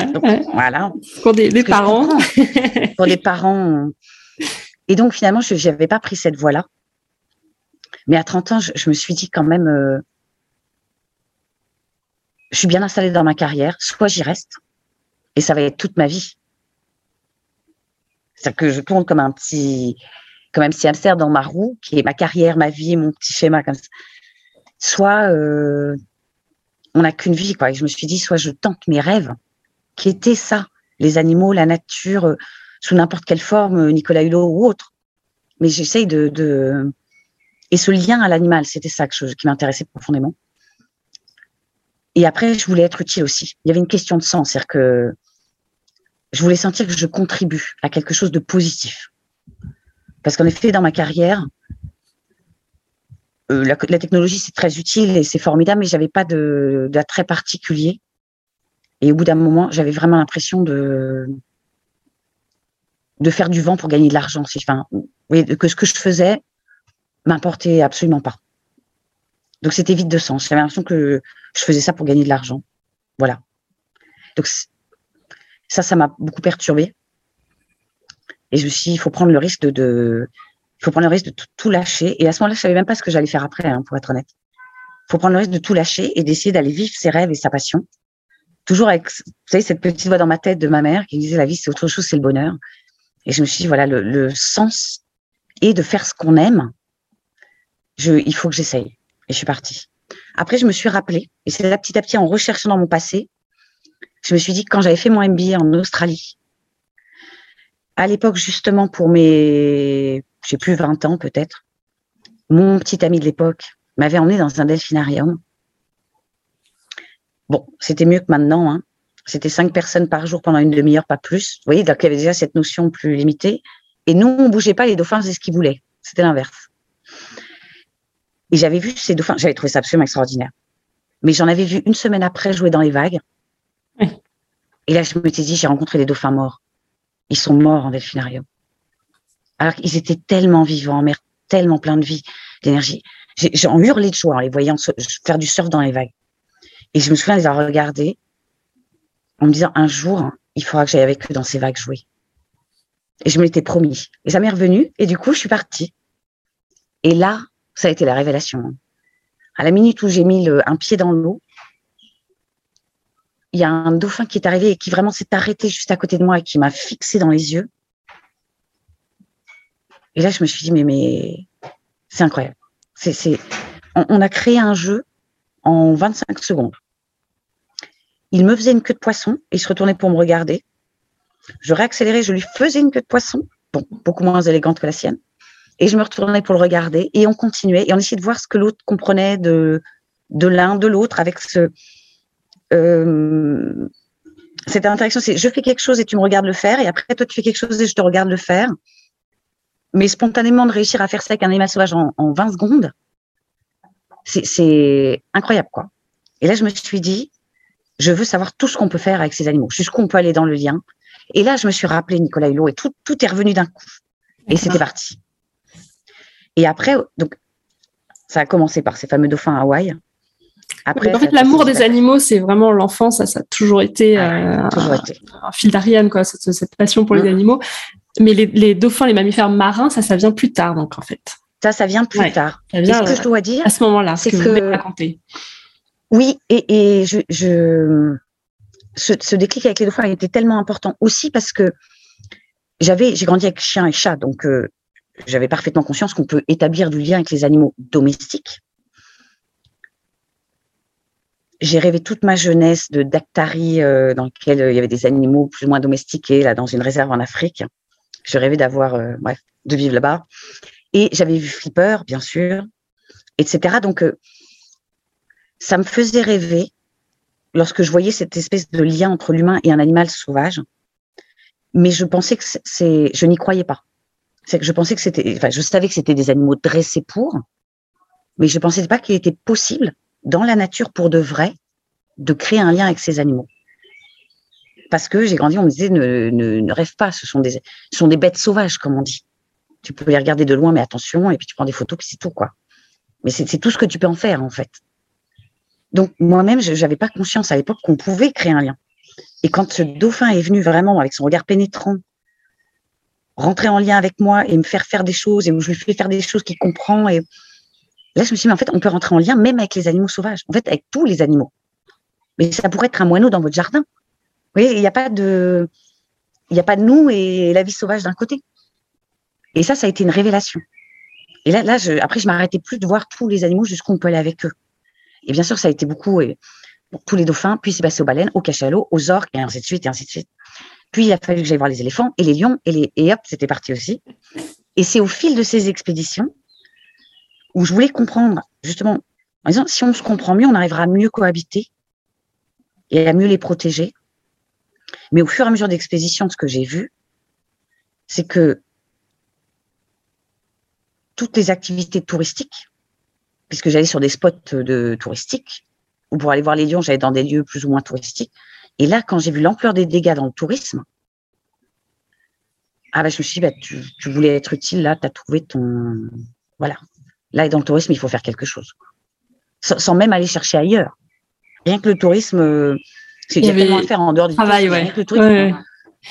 Voilà. Pour des, parents. pour des parents. Et donc, finalement, je n'avais pas pris cette voie-là. Mais à 30 ans, je, me suis dit quand même, euh, je suis bien installée dans ma carrière, soit j'y reste, et ça va être toute ma vie. C'est-à-dire que je tourne comme un petit, comme un petit hamster dans ma roue, qui est ma carrière, ma vie, mon petit schéma comme ça. Soit euh, on n'a qu'une vie, quoi. Et je me suis dit, soit je tente mes rêves, qui étaient ça, les animaux, la nature, euh, sous n'importe quelle forme, euh, Nicolas Hulot ou autre. Mais j'essaye de, Et ce lien à l'animal, c'était ça qui m'intéressait profondément. Et après, je voulais être utile aussi. Il y avait une question de sens, c'est-à-dire que je voulais sentir que je contribue à quelque chose de positif. Parce qu'en effet, dans ma carrière, euh, la, technologie, c'est très utile et c'est formidable, mais j'avais pas d'attrait particulier. Et au bout d'un moment, j'avais vraiment l'impression de de faire du vent pour gagner de l'argent. Enfin, que ce que je faisais m'importait absolument pas. Donc c'était vide de sens. J'avais l'impression que je faisais ça pour gagner de l'argent. Voilà. Donc ça, ça m'a beaucoup perturbé. Et je me suis dit, il faut prendre le risque de, il faut prendre le risque de tout, lâcher. Et à ce moment-là, je savais même pas ce que j'allais faire après, hein, pour être honnête. Il faut prendre le risque de tout lâcher et d'essayer d'aller vivre ses rêves et sa passion. Toujours avec, vous savez, cette petite voix dans ma tête de ma mère qui disait la vie, c'est autre chose, c'est le bonheur. Et je me suis dit, voilà, le, sens est de faire ce qu'on aime. Je, il faut que j'essaye. Et je suis partie. Après, je me suis rappelé, et c'est là petit à petit en recherchant dans mon passé, je me suis dit que quand j'avais fait mon MBA en Australie, à l'époque, justement, pour mes j'ai plus 20 ans peut-être, mon petit ami de l'époque m'avait emmené dans un delphinarium. Bon, c'était mieux que maintenant. Hein. C'était cinq personnes par jour pendant une demi-heure, pas plus. Vous voyez, donc il y avait déjà cette notion plus limitée. Et nous, on bougeait pas, les dauphins faisaient ce qu'ils voulaient. C'était l'inverse. Et j'avais vu ces dauphins, j'avais trouvé ça absolument extraordinaire. Mais j'en avais vu une semaine après jouer dans les vagues. Et là, je me suis dit, j'ai rencontré des dauphins morts. Ils sont morts en delphinarium. Alors qu'ils étaient tellement vivants en mer, tellement pleins de vie, d'énergie. J'ai hurlé de joie en les voyant faire du surf dans les vagues. Et je me souviens les avoir regardés en me disant, un jour, il faudra que j'aille avec eux dans ces vagues jouer. Et je me l'étais promis. Et ça m'est revenu. Et du coup, je suis partie. Et là, ça a été la révélation. À la minute où j'ai mis un pied dans l'eau, il y a un dauphin qui est arrivé et qui vraiment s'est arrêté juste à côté de moi et qui m'a fixé dans les yeux. Et là, je me suis dit, mais, mais c'est incroyable. On, a créé un jeu en 25 secondes. Il me faisait une queue de poisson et il se retournait pour me regarder. Je réaccélérais, je lui faisais une queue de poisson, bon, beaucoup moins élégante que la sienne. Et je me retournais pour le regarder et on continuait et on essayait de voir ce que l'autre comprenait de, de l'un, de l'autre avec ce, euh, cette interaction. C'est je fais quelque chose et tu me regardes le faire et après toi tu fais quelque chose et je te regarde le faire. Mais spontanément de réussir à faire ça avec un animal sauvage en, en 20 secondes, c'est incroyable quoi. Et là je me suis dit, je veux savoir tout ce qu'on peut faire avec ces animaux, jusqu'où on peut aller dans le lien. Et là je me suis rappelé Nicolas Hulot et tout, tout est revenu d'un coup. Et c'était parti. Et après, donc, ça a commencé par ces fameux dauphins à Hawaï. Après, en fait, l'amour des animaux, c'est vraiment l'enfance, ça, ça, a toujours été, euh, Un, fil d'Ariane, quoi, cette, passion pour les animaux. Mais les, dauphins, les mammifères marins, ça, ça vient plus tard, donc en fait. Ça, ça vient plus tard. ce que je dois dire, à ce moment-là, c'est que, que... raconter. Oui, et, et je, je... Ce, ce, déclic avec les dauphins était tellement important aussi parce que j'avais, j'ai grandi avec chien et chat, donc euh, j'avais parfaitement conscience qu'on peut établir du lien avec les animaux domestiques. J'ai rêvé toute ma jeunesse de Dactari, euh, dans lequel euh, il y avait des animaux plus ou moins domestiqués, là, dans une réserve en Afrique. Je rêvais d'avoir, euh, bref, de vivre là-bas. Et j'avais vu Flipper, bien sûr, etc. Donc, ça me faisait rêver lorsque je voyais cette espèce de lien entre l'humain et un animal sauvage. Mais je pensais que c'est, je n'y croyais pas c'est que je pensais que c'était, enfin, je savais que c'était des animaux dressés pour, mais je pensais pas qu'il était possible, dans la nature, pour de vrai, de créer un lien avec ces animaux. Parce que j'ai grandi, on me disait, ne, ne, rêve pas, ce sont, des, sont des bêtes sauvages, comme on dit. Tu peux les regarder de loin, mais attention, et puis tu prends des photos, puis c'est tout, quoi. Mais c'est tout ce que tu peux en faire, en fait. Donc, moi-même, je n'avais pas conscience à l'époque qu'on pouvait créer un lien. Et quand ce dauphin est venu vraiment avec son regard pénétrant, rentrer en lien avec moi et me faire faire des choses et je lui fais faire des choses qu'il comprend. Et là, je me suis dit, mais en fait, on peut rentrer en lien même avec les animaux sauvages, en fait, avec tous les animaux. Mais ça pourrait être un moineau dans votre jardin. Vous voyez, il n'y a pas de, il n'y a pas de nous et la vie sauvage d'un côté. Et ça, ça a été une révélation. Et là, là, je, après, je m'arrêtais plus de voir tous les animaux jusqu'où on peut aller avec eux. Et bien sûr, ça a été beaucoup, et, pour tous les dauphins, puis c'est passé aux baleines, aux cachalots, aux orques, et ainsi de suite, et ainsi de suite. Puis il a fallu que j'aille voir les éléphants et les lions et, les, et hop, c'était parti aussi. Et c'est au fil de ces expéditions où je voulais comprendre, justement, en disant, si on se comprend mieux, on arrivera à mieux cohabiter et à mieux les protéger. Mais au fur et à mesure d'expéditions, ce que j'ai vu, c'est que toutes les activités touristiques, puisque j'allais sur des spots de touristiques, ou pour aller voir les lions, j'allais dans des lieux plus ou moins touristiques, et là, quand j'ai vu l'ampleur des dégâts dans le tourisme, ah bah, je me suis dit, bah, tu, voulais être utile, là, tu as trouvé ton. Voilà. Là, dans le tourisme, il faut faire quelque chose. Sans, même aller chercher ailleurs. Rien que le tourisme, euh, il y a tellement à faire en dehors du travail. tourisme.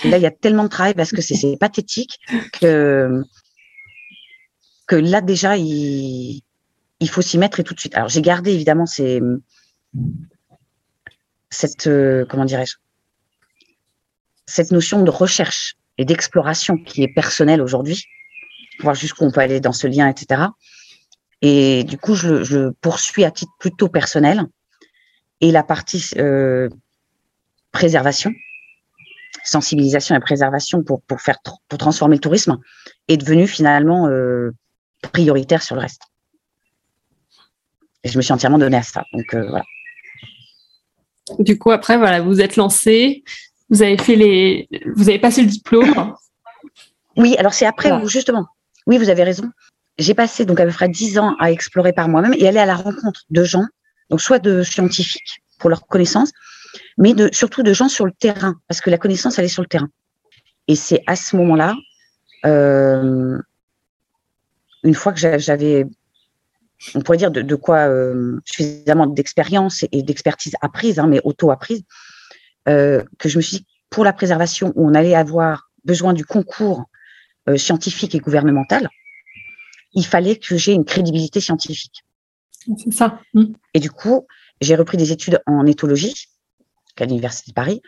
Là, il y a tellement de travail parce que c'est pathétique que, que là, déjà, il, il faut s'y mettre et tout de suite. Alors, j'ai gardé évidemment ces, cette, euh, comment dirais-je, cette notion de recherche et d'exploration qui est personnelle aujourd'hui, voir jusqu'où on peut aller dans ce lien, etc. Et du coup, je, je poursuis à titre plutôt personnel. Et la partie euh, préservation, sensibilisation et préservation pour, pour, faire, pour transformer le tourisme est devenue finalement euh, prioritaire sur le reste. Et je me suis entièrement donné à ça. Donc voilà. Du coup, après, voilà, vous êtes lancé, vous avez fait les, vous avez passé le diplôme. Oui, alors c'est après où justement, oui, vous avez raison. j'ai passé donc à peu près dix ans à explorer par moi-même et aller à la rencontre de gens, donc soit de scientifiques pour leur connaissance, mais de, surtout de gens sur le terrain, parce que la connaissance, elle est sur le terrain. Et c'est à ce moment-là, euh, une fois que j'avais, on pourrait dire de, quoi euh, suffisamment d'expérience et d'expertise apprise, hein, mais auto-apprise, euh, que je me suis dit, pour la préservation, où on allait avoir besoin du concours scientifique et gouvernemental, il fallait que j'ai une crédibilité scientifique. C'est ça. Mmh. Et du coup, j'ai repris des études en éthologie à l'Université de Paris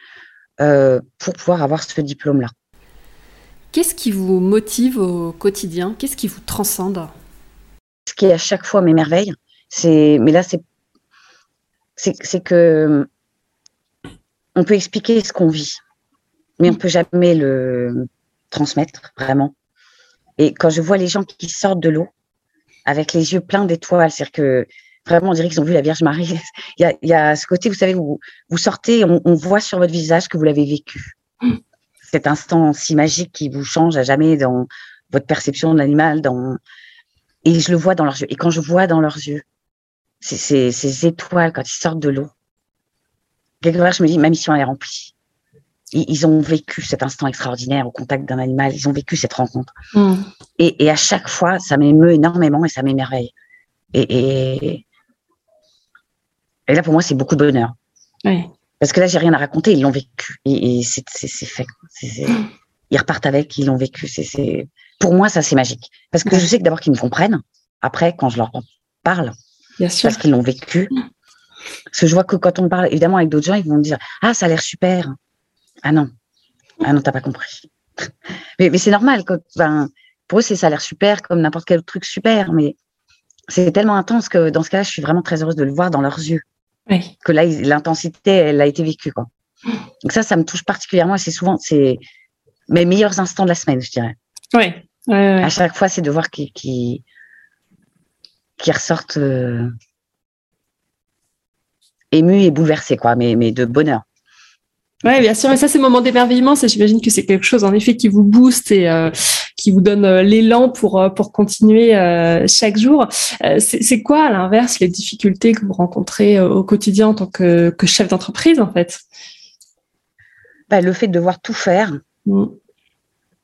euh, pour pouvoir avoir ce diplôme-là. Qu'est-ce qui vous motive au quotidien? Qu'est-ce qui vous transcende? Ce qui à chaque fois m'émerveille, c'est, mais là c'est, c'est, que on peut expliquer ce qu'on vit, mais on peut jamais le transmettre vraiment. Et quand je vois les gens qui sortent de l'eau avec les yeux pleins d'étoiles, c'est-à-dire que vraiment, on dirait qu'ils ont vu la Vierge Marie. il, y a, ce côté, vous savez, où vous sortez, on, on voit sur votre visage que vous l'avez vécu. Cet instant si magique qui vous change à jamais dans votre perception de l'animal, dans et je le vois dans leurs yeux. Et quand je vois dans leurs yeux ces, ces étoiles quand ils sortent de l'eau, quelque part, je me dis, ma mission est remplie ils, ont vécu cet instant extraordinaire au contact d'un animal, ils ont vécu cette rencontre. Mm. Et, à chaque fois, ça m'émeut énormément et ça m'émerveille. Et, et, là, pour moi, c'est beaucoup de bonheur. Parce que là, j'ai rien à raconter, ils l'ont vécu. Et, c'est fait. Ils repartent avec, ils l'ont vécu. C'est Pour moi, ça, c'est magique. Parce que je sais que d'abord qu'ils me comprennent. Après, quand je leur parle, parce qu'ils l'ont vécu. Parce que je vois que quand on parle, évidemment, avec d'autres gens, ils vont me dire Ah, ça a l'air super. Ah non, ah non, t'as pas compris. mais, c'est normal. pour eux, c'est ça a l'air super, comme n'importe quel autre truc super, mais c'est tellement intense que dans ce cas-là, je suis vraiment très heureuse de le voir dans leurs yeux. Que là, l'intensité, elle a été vécue. Quoi. Donc ça, ça me touche particulièrement et c'est souvent c'est mes meilleurs instants de la semaine, je dirais. Oui. À chaque fois, c'est de voir qu'ils qui, qui ressortent euh, émus et bouleversés, quoi, mais, mais de bonheur. Oui, bien sûr. Et ça, ces moments d'émerveillement, ça, j'imagine que c'est quelque chose, en effet, qui vous booste et euh, qui vous donne euh, l'élan pour, euh, pour continuer chaque jour. c'est quoi, à l'inverse, les difficultés que vous rencontrez au quotidien en tant que, que chef d'entreprise, en fait? Bah, Le fait de devoir tout faire mm.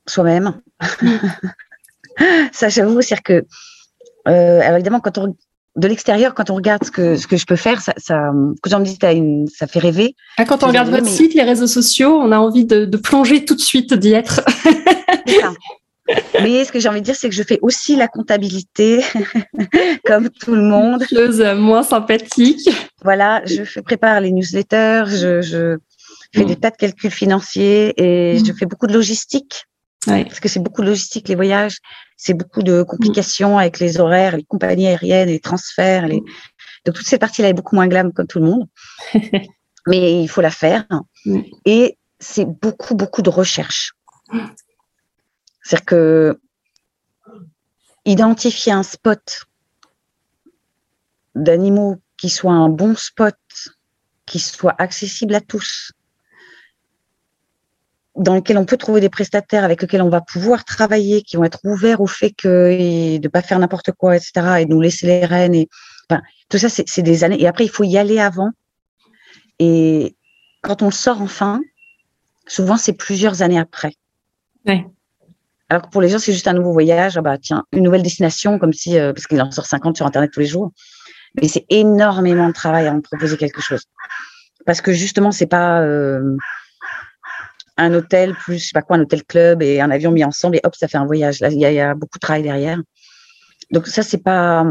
soi-même. Ça, j'avoue, c'est que, alors évidemment, quand on de l'extérieur, quand on regarde ce que, ce que je peux faire, ça, ça, quand on me dit une, ça fait rêver. Ah, quand on regarde votre site, les réseaux sociaux, on a envie de, plonger tout de suite, d'y être. Mais ce que j'ai envie de dire, c'est que je fais aussi la comptabilité, comme tout le monde. Chose moins sympathique. Voilà, je prépare les newsletters, je, je fais des tas de calculs financiers et je fais beaucoup de logistique. Parce que c'est beaucoup de logistique, les voyages, c'est beaucoup de complications avec les horaires, les compagnies aériennes, les transferts. Les... Donc, toute cette partie-là est beaucoup moins glam comme tout le monde. Mais il faut la faire. Et c'est beaucoup, beaucoup de recherche. C'est-à-dire que identifier un spot d'animaux qui soit un bon spot, qui soit accessible à tous, dans lequel on peut trouver des prestataires avec lesquels on va pouvoir travailler, qui vont être ouverts au fait que de pas faire n'importe quoi, etc., et de nous laisser les rênes. Et enfin, tout ça, c'est des années. Et après, il faut y aller avant. Et quand on le sort enfin, souvent c'est plusieurs années après. Alors que pour les gens, c'est juste un nouveau voyage. Ah bah tiens, une nouvelle destination, comme si euh, parce qu'il en sort 50 sur internet tous les jours. Mais c'est énormément de travail à en proposer quelque chose. Parce que justement, c'est pas euh, un hôtel plus, je sais pas quoi, un hôtel club et un avion mis ensemble et hop, ça fait un voyage. Là, il y, a beaucoup de travail derrière. Donc ça, c'est pas,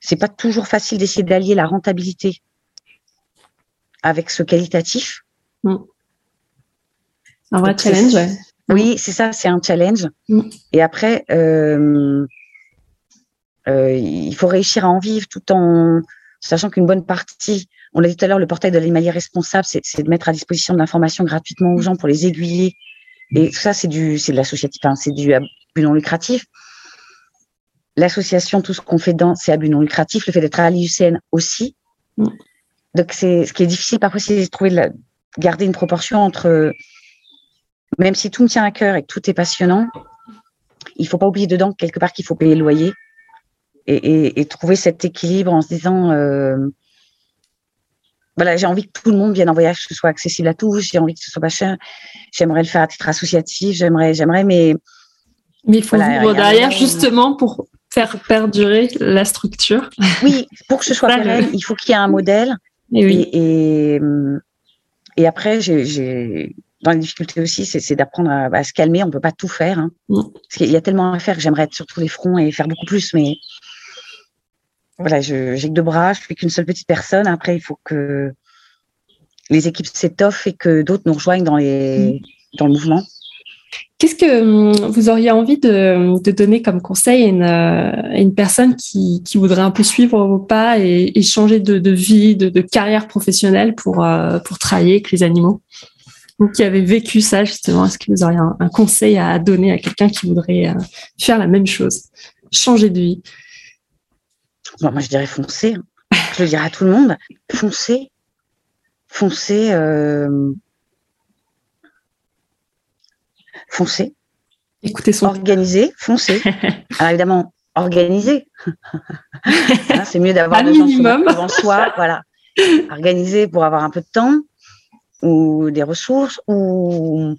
c'est pas toujours facile d'essayer d'allier la rentabilité avec ce qualitatif. Mm. Un vrai challenge, ouais. Oui, c'est ça, c'est un challenge. Mm. Et après, euh, euh, il faut réussir à en vivre tout en sachant qu'une bonne partie on l'a dit tout à l'heure, le portail de l'animalier responsable, c'est de mettre à disposition de l'information gratuitement aux gens pour les aiguiller. Et tout ça, c'est du, c'est de l'associatif, enfin, c'est du but non lucratif. L'association, tout ce qu'on fait dedans, c'est à but non lucratif. Le fait d'être à l'IUCN aussi. Mm. Donc, c'est, ce qui est difficile parfois, c'est de trouver, de garder une proportion entre, même si tout me tient à cœur et que tout est passionnant, il faut pas oublier dedans quelque part qu'il faut payer le loyer et, trouver cet équilibre en se disant euh, voilà, j'ai envie que tout le monde vienne en voyage, que ce soit accessible à tous, j'ai envie que ce soit pas cher, j'aimerais le faire à titre associatif, j'aimerais, j'aimerais, mais. Mais il faut vivre derrière justement pour faire perdurer la structure. Oui, pour que ce soit pérenne, il faut qu'il y ait un modèle. Et, oui. et, et, après, j'ai, dans les difficultés aussi, c'est, d'apprendre à, se calmer. On peut pas tout faire. Hein. Mm. Parce qu'il y a tellement à faire que j'aimerais être sur tous les fronts et faire beaucoup plus, mais voilà, j'ai que deux bras, je suis qu'une seule petite personne. Après, il faut que les équipes s'étoffent et que d'autres nous rejoignent dans, les, dans le mouvement. Qu'est-ce que hum, vous auriez envie de, donner comme conseil à une, personne qui, voudrait un peu suivre vos pas et, changer de, vie, de, carrière professionnelle pour, euh, pour travailler avec les animaux? Vous qui avez vécu ça justement, est-ce que vous auriez un, conseil à donner à quelqu'un qui voudrait euh, faire la même chose, changer de vie? Moi, je dirais foncer. Hein. Je le dirais à tout le monde. Foncez. Foncez. Euh... Foncez. Écoutez son. Organisez. Foncez. Alors évidemment, organisez. Hein, c'est mieux d'avoir des minimum. gens devant soi. Voilà. Organiser pour avoir un peu de temps ou des ressources ou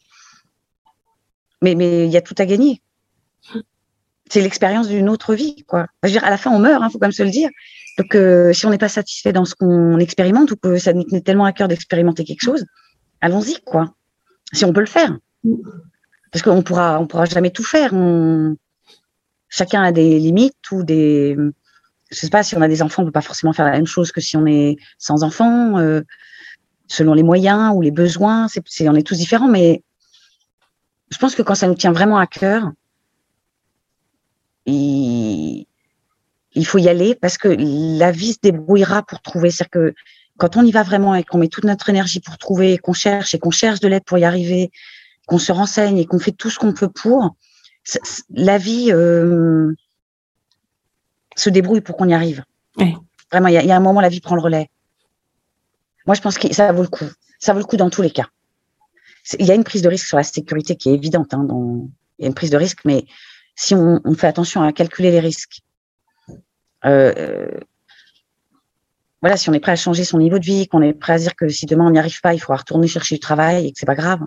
mais mais il y a tout à gagner c'est l'expérience d'une autre vie, quoi. Je veux dire, à la fin, on meurt, hein, faut quand même se le dire. Donc, euh, si on n'est pas satisfait dans ce qu'on expérimente ou que ça nous tenait tellement à cœur d'expérimenter quelque chose, allons-y, quoi. Si on peut le faire, parce qu'on pourra, on pourra jamais tout faire. Chacun a des limites ou des, je sais pas, si on a des enfants, on peut pas forcément faire la même chose que si on est sans enfants, euh, selon les moyens ou les besoins. C'est, on est tous différents, mais je pense que quand ça nous tient vraiment à cœur, il, faut y aller parce que la vie se débrouillera pour trouver. C'est-à-dire que quand on y va vraiment et qu'on met toute notre énergie pour trouver, qu'on cherche et qu'on cherche de l'aide pour y arriver, qu'on se renseigne et qu'on fait tout ce qu'on peut pour, la vie euh, se débrouille pour qu'on y arrive. Vraiment, il y, a un moment, la vie prend le relais. Moi, je pense que ça vaut le coup. Ça vaut le coup dans tous les cas. Il y a une prise de risque sur la sécurité qui est évidente. Hein, il y a une prise de risque, mais si on, fait attention à calculer les risques, euh, euh, voilà, si on est prêt à changer son niveau de vie, qu'on est prêt à dire que si demain on n'y arrive pas, il faudra retourner chercher du travail et que c'est pas grave.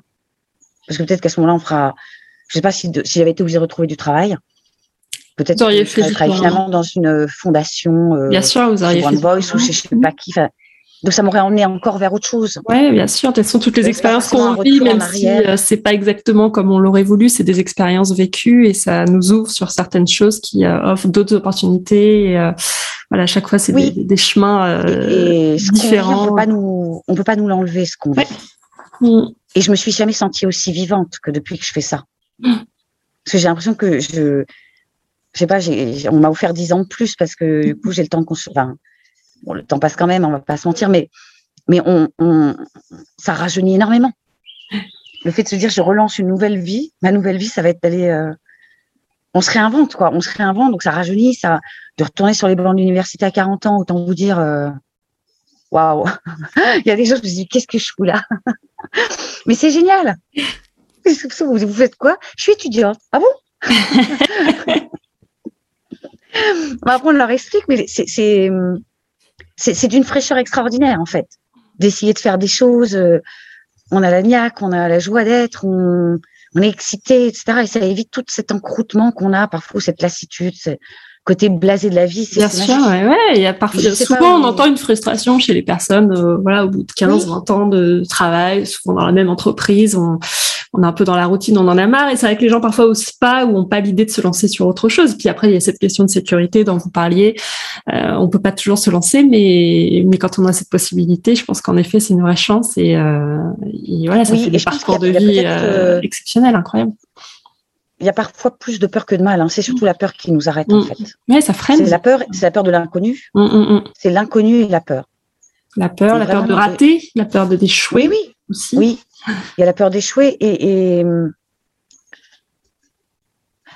Parce que peut-être qu'à ce moment-là, on fera, je sais pas si, si j'avais été obligée de retrouver du travail, peut-être que je travaillerais finalement dans une fondation, euh, Bien sûr, vous auriez One Voice ou chez je sais pas qui. Donc ça m'aurait emmené encore vers autre chose. Oui, bien sûr. Quelles sont toutes les expériences qu'on vit, même si euh, c'est pas exactement comme on l'aurait voulu, c'est des expériences vécues et ça nous ouvre sur certaines choses qui euh, offrent d'autres opportunités. Et, euh, voilà, à chaque fois, c'est des, chemins différents. on peut pas nous, on peut pas nous l'enlever ce qu'on vit. Mm. Et je me suis jamais sentie aussi vivante que depuis que je fais ça. Mm. Parce que j'ai l'impression que je, je sais pas, on m'a offert dix ans de plus parce que du coup j'ai le temps de construire bon, le temps passe quand même, on va pas se mentir, mais, mais on, ça rajeunit énormément. Le fait de se dire, je relance une nouvelle vie, ma nouvelle vie, ça va être d'aller, euh, on se réinvente, quoi. On se réinvente, donc ça rajeunit, ça, de retourner sur les bancs d'université à 40 ans, autant vous dire, euh, waouh, il y a des choses, je me dis, qu'est-ce que je fous là? Mais c'est génial. Vous, vous faites quoi? Je suis étudiante. Ah bon? Après, on leur explique, mais c'est c'est d'une fraîcheur extraordinaire en fait, d'essayer de faire des choses. Euh, on a la niaque, on a la joie d'être, on, est excité, etc. Et ça évite tout cet encroûtement qu'on a parfois, cette lassitude, côté blasé de la vie. Bien sûr, ouais, ouais. Il y a parfois, souvent, on entend une frustration chez les personnes, euh, voilà, au bout de 15, 20 ans de travail, souvent dans la même entreprise, on, on est un peu dans la routine, on en a marre. Et c'est vrai que les gens parfois osent pas ou ont pas l'idée de se lancer sur autre chose. Puis après, il y a cette question de sécurité dont vous parliez. Euh, on peut pas toujours se lancer, mais mais quand on a cette possibilité, je pense qu'en effet, c'est une vraie chance. Et, euh, voilà, ça fait des parcours de vie euh, exceptionnels, incroyables il y a parfois plus de peur que de mal. Hein. C'est surtout la peur qui nous arrête, en mm. fait. Oui, ça freine. C'est la peur, c'est la peur de l'inconnu. Mm, mm, c'est l'inconnu et la peur. La peur, la peur de rater, la peur de d'échouer. Oui, oui. Aussi. Oui, il y a la peur d'échouer et,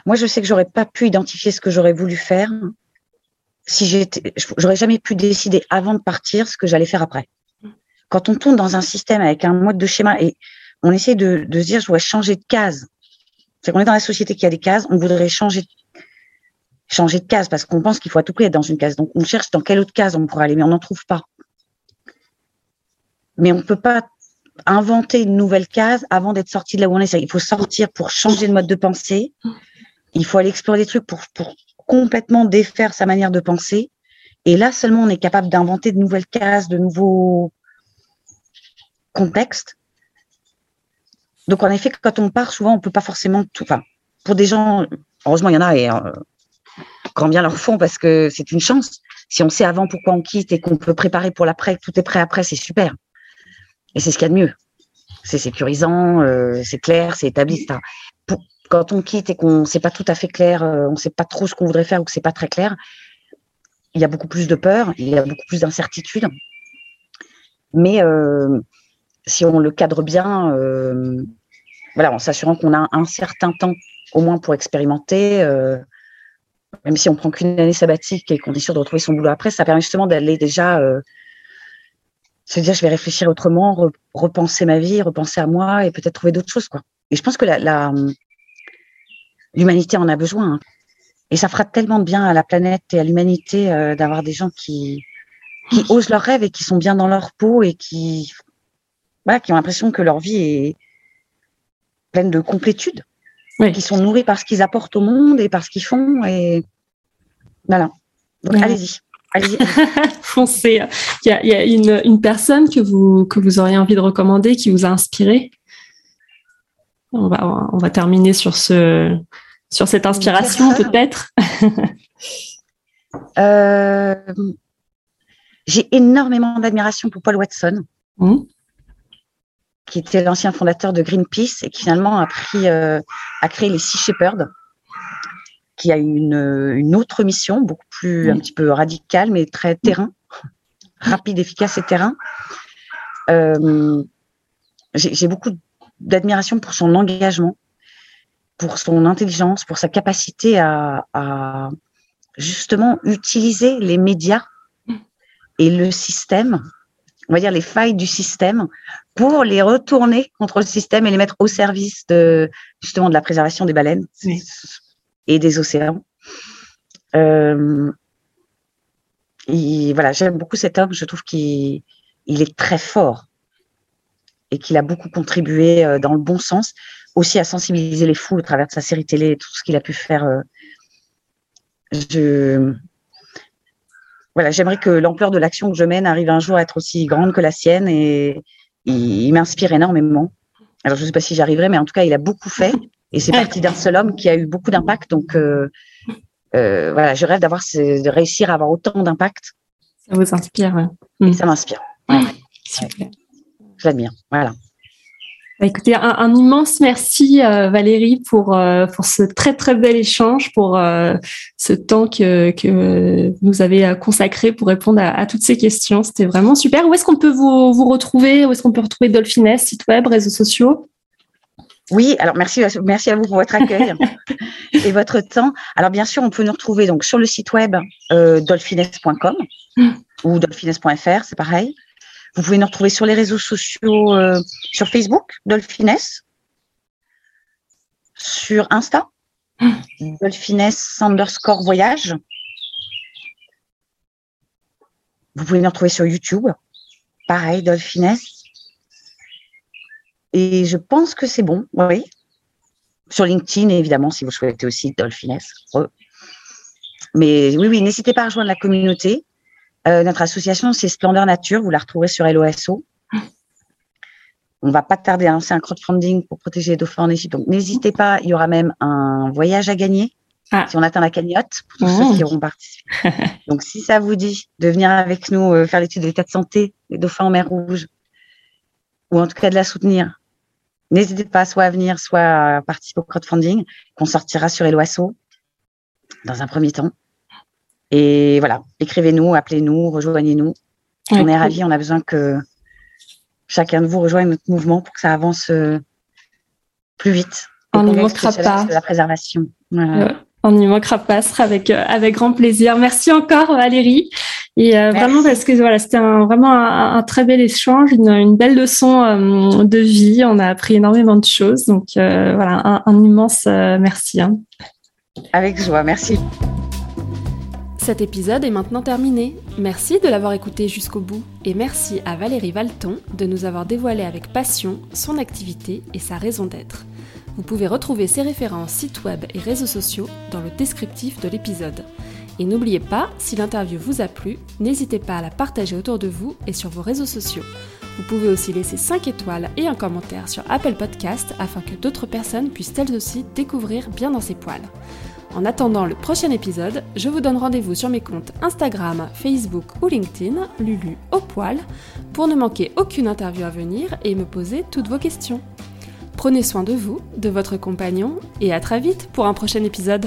moi je sais que j'aurais pas pu identifier ce que j'aurais voulu faire si j'étais j'aurais jamais pu décider avant de partir ce que j'allais faire après. Quand on tourne dans un système avec un mode de schéma et on essaie de, se dire je dois changer de case, C'est qu'on est dans la société qui a des cases, on voudrait changer, de case parce qu'on pense qu'il faut à tout prix être dans une case. Donc, on cherche dans quelle autre case on pourrait aller, mais on n'en trouve pas. Mais on ne peut pas inventer une nouvelle case avant d'être sorti de là où on est. Il faut sortir pour changer de mode de pensée. Il faut aller explorer des trucs pour complètement défaire sa manière de penser. Et là seulement, on est capable d'inventer de nouvelles cases, de nouveaux contextes. Donc, en effet, quand on part, souvent, on peut pas forcément tout. Enfin, pour des gens, heureusement, il y en a et euh, bien leur font parce que c'est une chance. Si on sait avant pourquoi on quitte et qu'on peut préparer pour l'après, tout est prêt après, c'est super. Et c'est ce qu'il y a de mieux. C'est sécurisant, euh, c'est clair, c'est établi, quand on quitte et qu'on ne sait pas tout à fait clair, euh, on ne sait pas trop ce qu'on voudrait faire ou que c'est pas très clair, il y a beaucoup plus de peur, il y a beaucoup plus d'incertitude. Mais euh, si on le cadre bien, voilà, en s'assurant qu'on a un certain temps au moins pour expérimenter, même si on prend qu'une année sabbatique et qu'on est sûr de retrouver son boulot après, ça permet justement d'aller déjà se dire je vais réfléchir autrement, repenser ma vie, repenser à moi et peut-être trouver d'autres choses quoi. Et je pense que la, l'humanité en a besoin. Hein. Et ça fera tellement de bien à la planète et à l'humanité euh, d'avoir des gens qui qui osent leurs rêves et qui sont bien dans leur peau et qui voilà, qui ont l'impression que leur vie est pleine de complétude, qui sont nourris par ce qu'ils apportent au monde et par ce qu'ils font et voilà. Donc allez-y. Foncez. Il y a, une, personne que vous, que vous auriez envie de recommander qui vous a inspiré? On va, on va terminer sur, ce, sur cette inspiration peut-être. Euh, j'ai énormément d'admiration pour Paul Watson, mmh. Qui était l'ancien fondateur de Greenpeace et qui finalement a, pris, euh, a créé les Sea Shepherds qui a une, une autre mission, beaucoup plus un petit peu radicale, mais très terrain, rapide, efficace et terrain. Euh, J'ai beaucoup d'admiration pour son engagement, pour son intelligence, pour sa capacité à, à justement utiliser les médias et le système, on va dire les failles du système, pour les retourner contre le système et les mettre au service de justement de la préservation des baleines et des océans. Euh, voilà, j'aime beaucoup cet homme. Je trouve qu'il il est très fort et qu'il a beaucoup contribué euh, dans le bon sens, aussi à sensibiliser les fous au travers de sa série télé et tout ce qu'il a pu faire. Euh. Je voilà, j'aimerais que l'ampleur de l'action que je mène arrive un jour à être aussi grande que la sienne et il, m'inspire énormément. Alors je ne sais pas si j'y arriverai, mais en tout cas, il a beaucoup fait et c'est parti d'un seul homme qui a eu beaucoup d'impact. Donc, euh, euh, voilà, je rêve d'avoir de réussir à avoir autant d'impact. Ça vous inspire. Et ça m'inspire. Super. Je l'admire. Voilà. Bah, écoutez, un, immense merci euh, Valérie pour pour ce très très bel échange, pour ce temps que que vous avez consacré pour répondre à, toutes ces questions. C'était vraiment super. Où est-ce qu'on peut vous, vous retrouver? Où est-ce qu'on peut retrouver Dolphines, site web, réseaux sociaux? Oui, alors merci, merci à vous pour votre accueil et votre temps. Alors bien sûr, on peut nous retrouver donc sur le site web euh, dolphines.com ou dolphines.fr, c'est pareil. Vous pouvez nous retrouver sur les réseaux sociaux, euh, sur Facebook, Dolphines, sur Insta, Dolphines underscore voyage. Vous pouvez nous retrouver sur YouTube, pareil, Dolphines. Et je pense que c'est bon, oui. Sur LinkedIn, évidemment, si vous souhaitez aussi Dolphines. Mais oui, oui, n'hésitez pas à rejoindre la communauté. Euh, notre association, c'est Splendeur Nature. Vous la retrouverez sur LOSO. On va pas tarder à lancer un crowdfunding pour protéger les dauphins en Égypte. Donc, n'hésitez pas. Il y aura même un voyage à gagner ah. si on atteint la cagnotte pour tous ceux qui auront participé. Donc, si ça vous dit de venir avec nous euh, faire l'étude de l'état de santé des dauphins en mer Rouge, ou en tout cas de la soutenir, N'hésitez pas soit à venir, soit à participer au crowdfunding qu'on sortira sur Eloasso dans un premier temps. Et voilà, écrivez-nous, appelez-nous, rejoignez-nous. on est ravis, on a besoin que chacun de vous rejoigne notre mouvement pour que ça avance euh, plus vite. On n'y manquera pas. La préservation. on n'y manquera pas, ce sera avec, euh, avec grand plaisir. Merci encore Valérie. Et vraiment parce que voilà, c'était vraiment un, très bel échange, une, belle leçon de vie. On a appris énormément de choses. Donc voilà, un, immense merci. Hein. Avec joie, merci. Cet épisode est maintenant terminé. Merci de l'avoir écouté jusqu'au bout et merci à Valérie Valton de nous avoir dévoilé avec passion son activité et sa raison d'être. Vous pouvez retrouver ses références sites web et réseaux sociaux dans le descriptif de l'épisode. Et n'oubliez pas, si l'interview vous a plu, n'hésitez pas à la partager autour de vous et sur vos réseaux sociaux. Vous pouvez aussi laisser 5 étoiles et un commentaire sur Apple Podcast afin que d'autres personnes puissent elles aussi découvrir bien dans ses poils. En attendant le prochain épisode, je vous donne rendez-vous sur mes comptes Instagram, Facebook ou LinkedIn, Lulu au poil, pour ne manquer aucune interview à venir et me poser toutes vos questions. Prenez soin de vous, de votre compagnon, et à très vite pour un prochain épisode.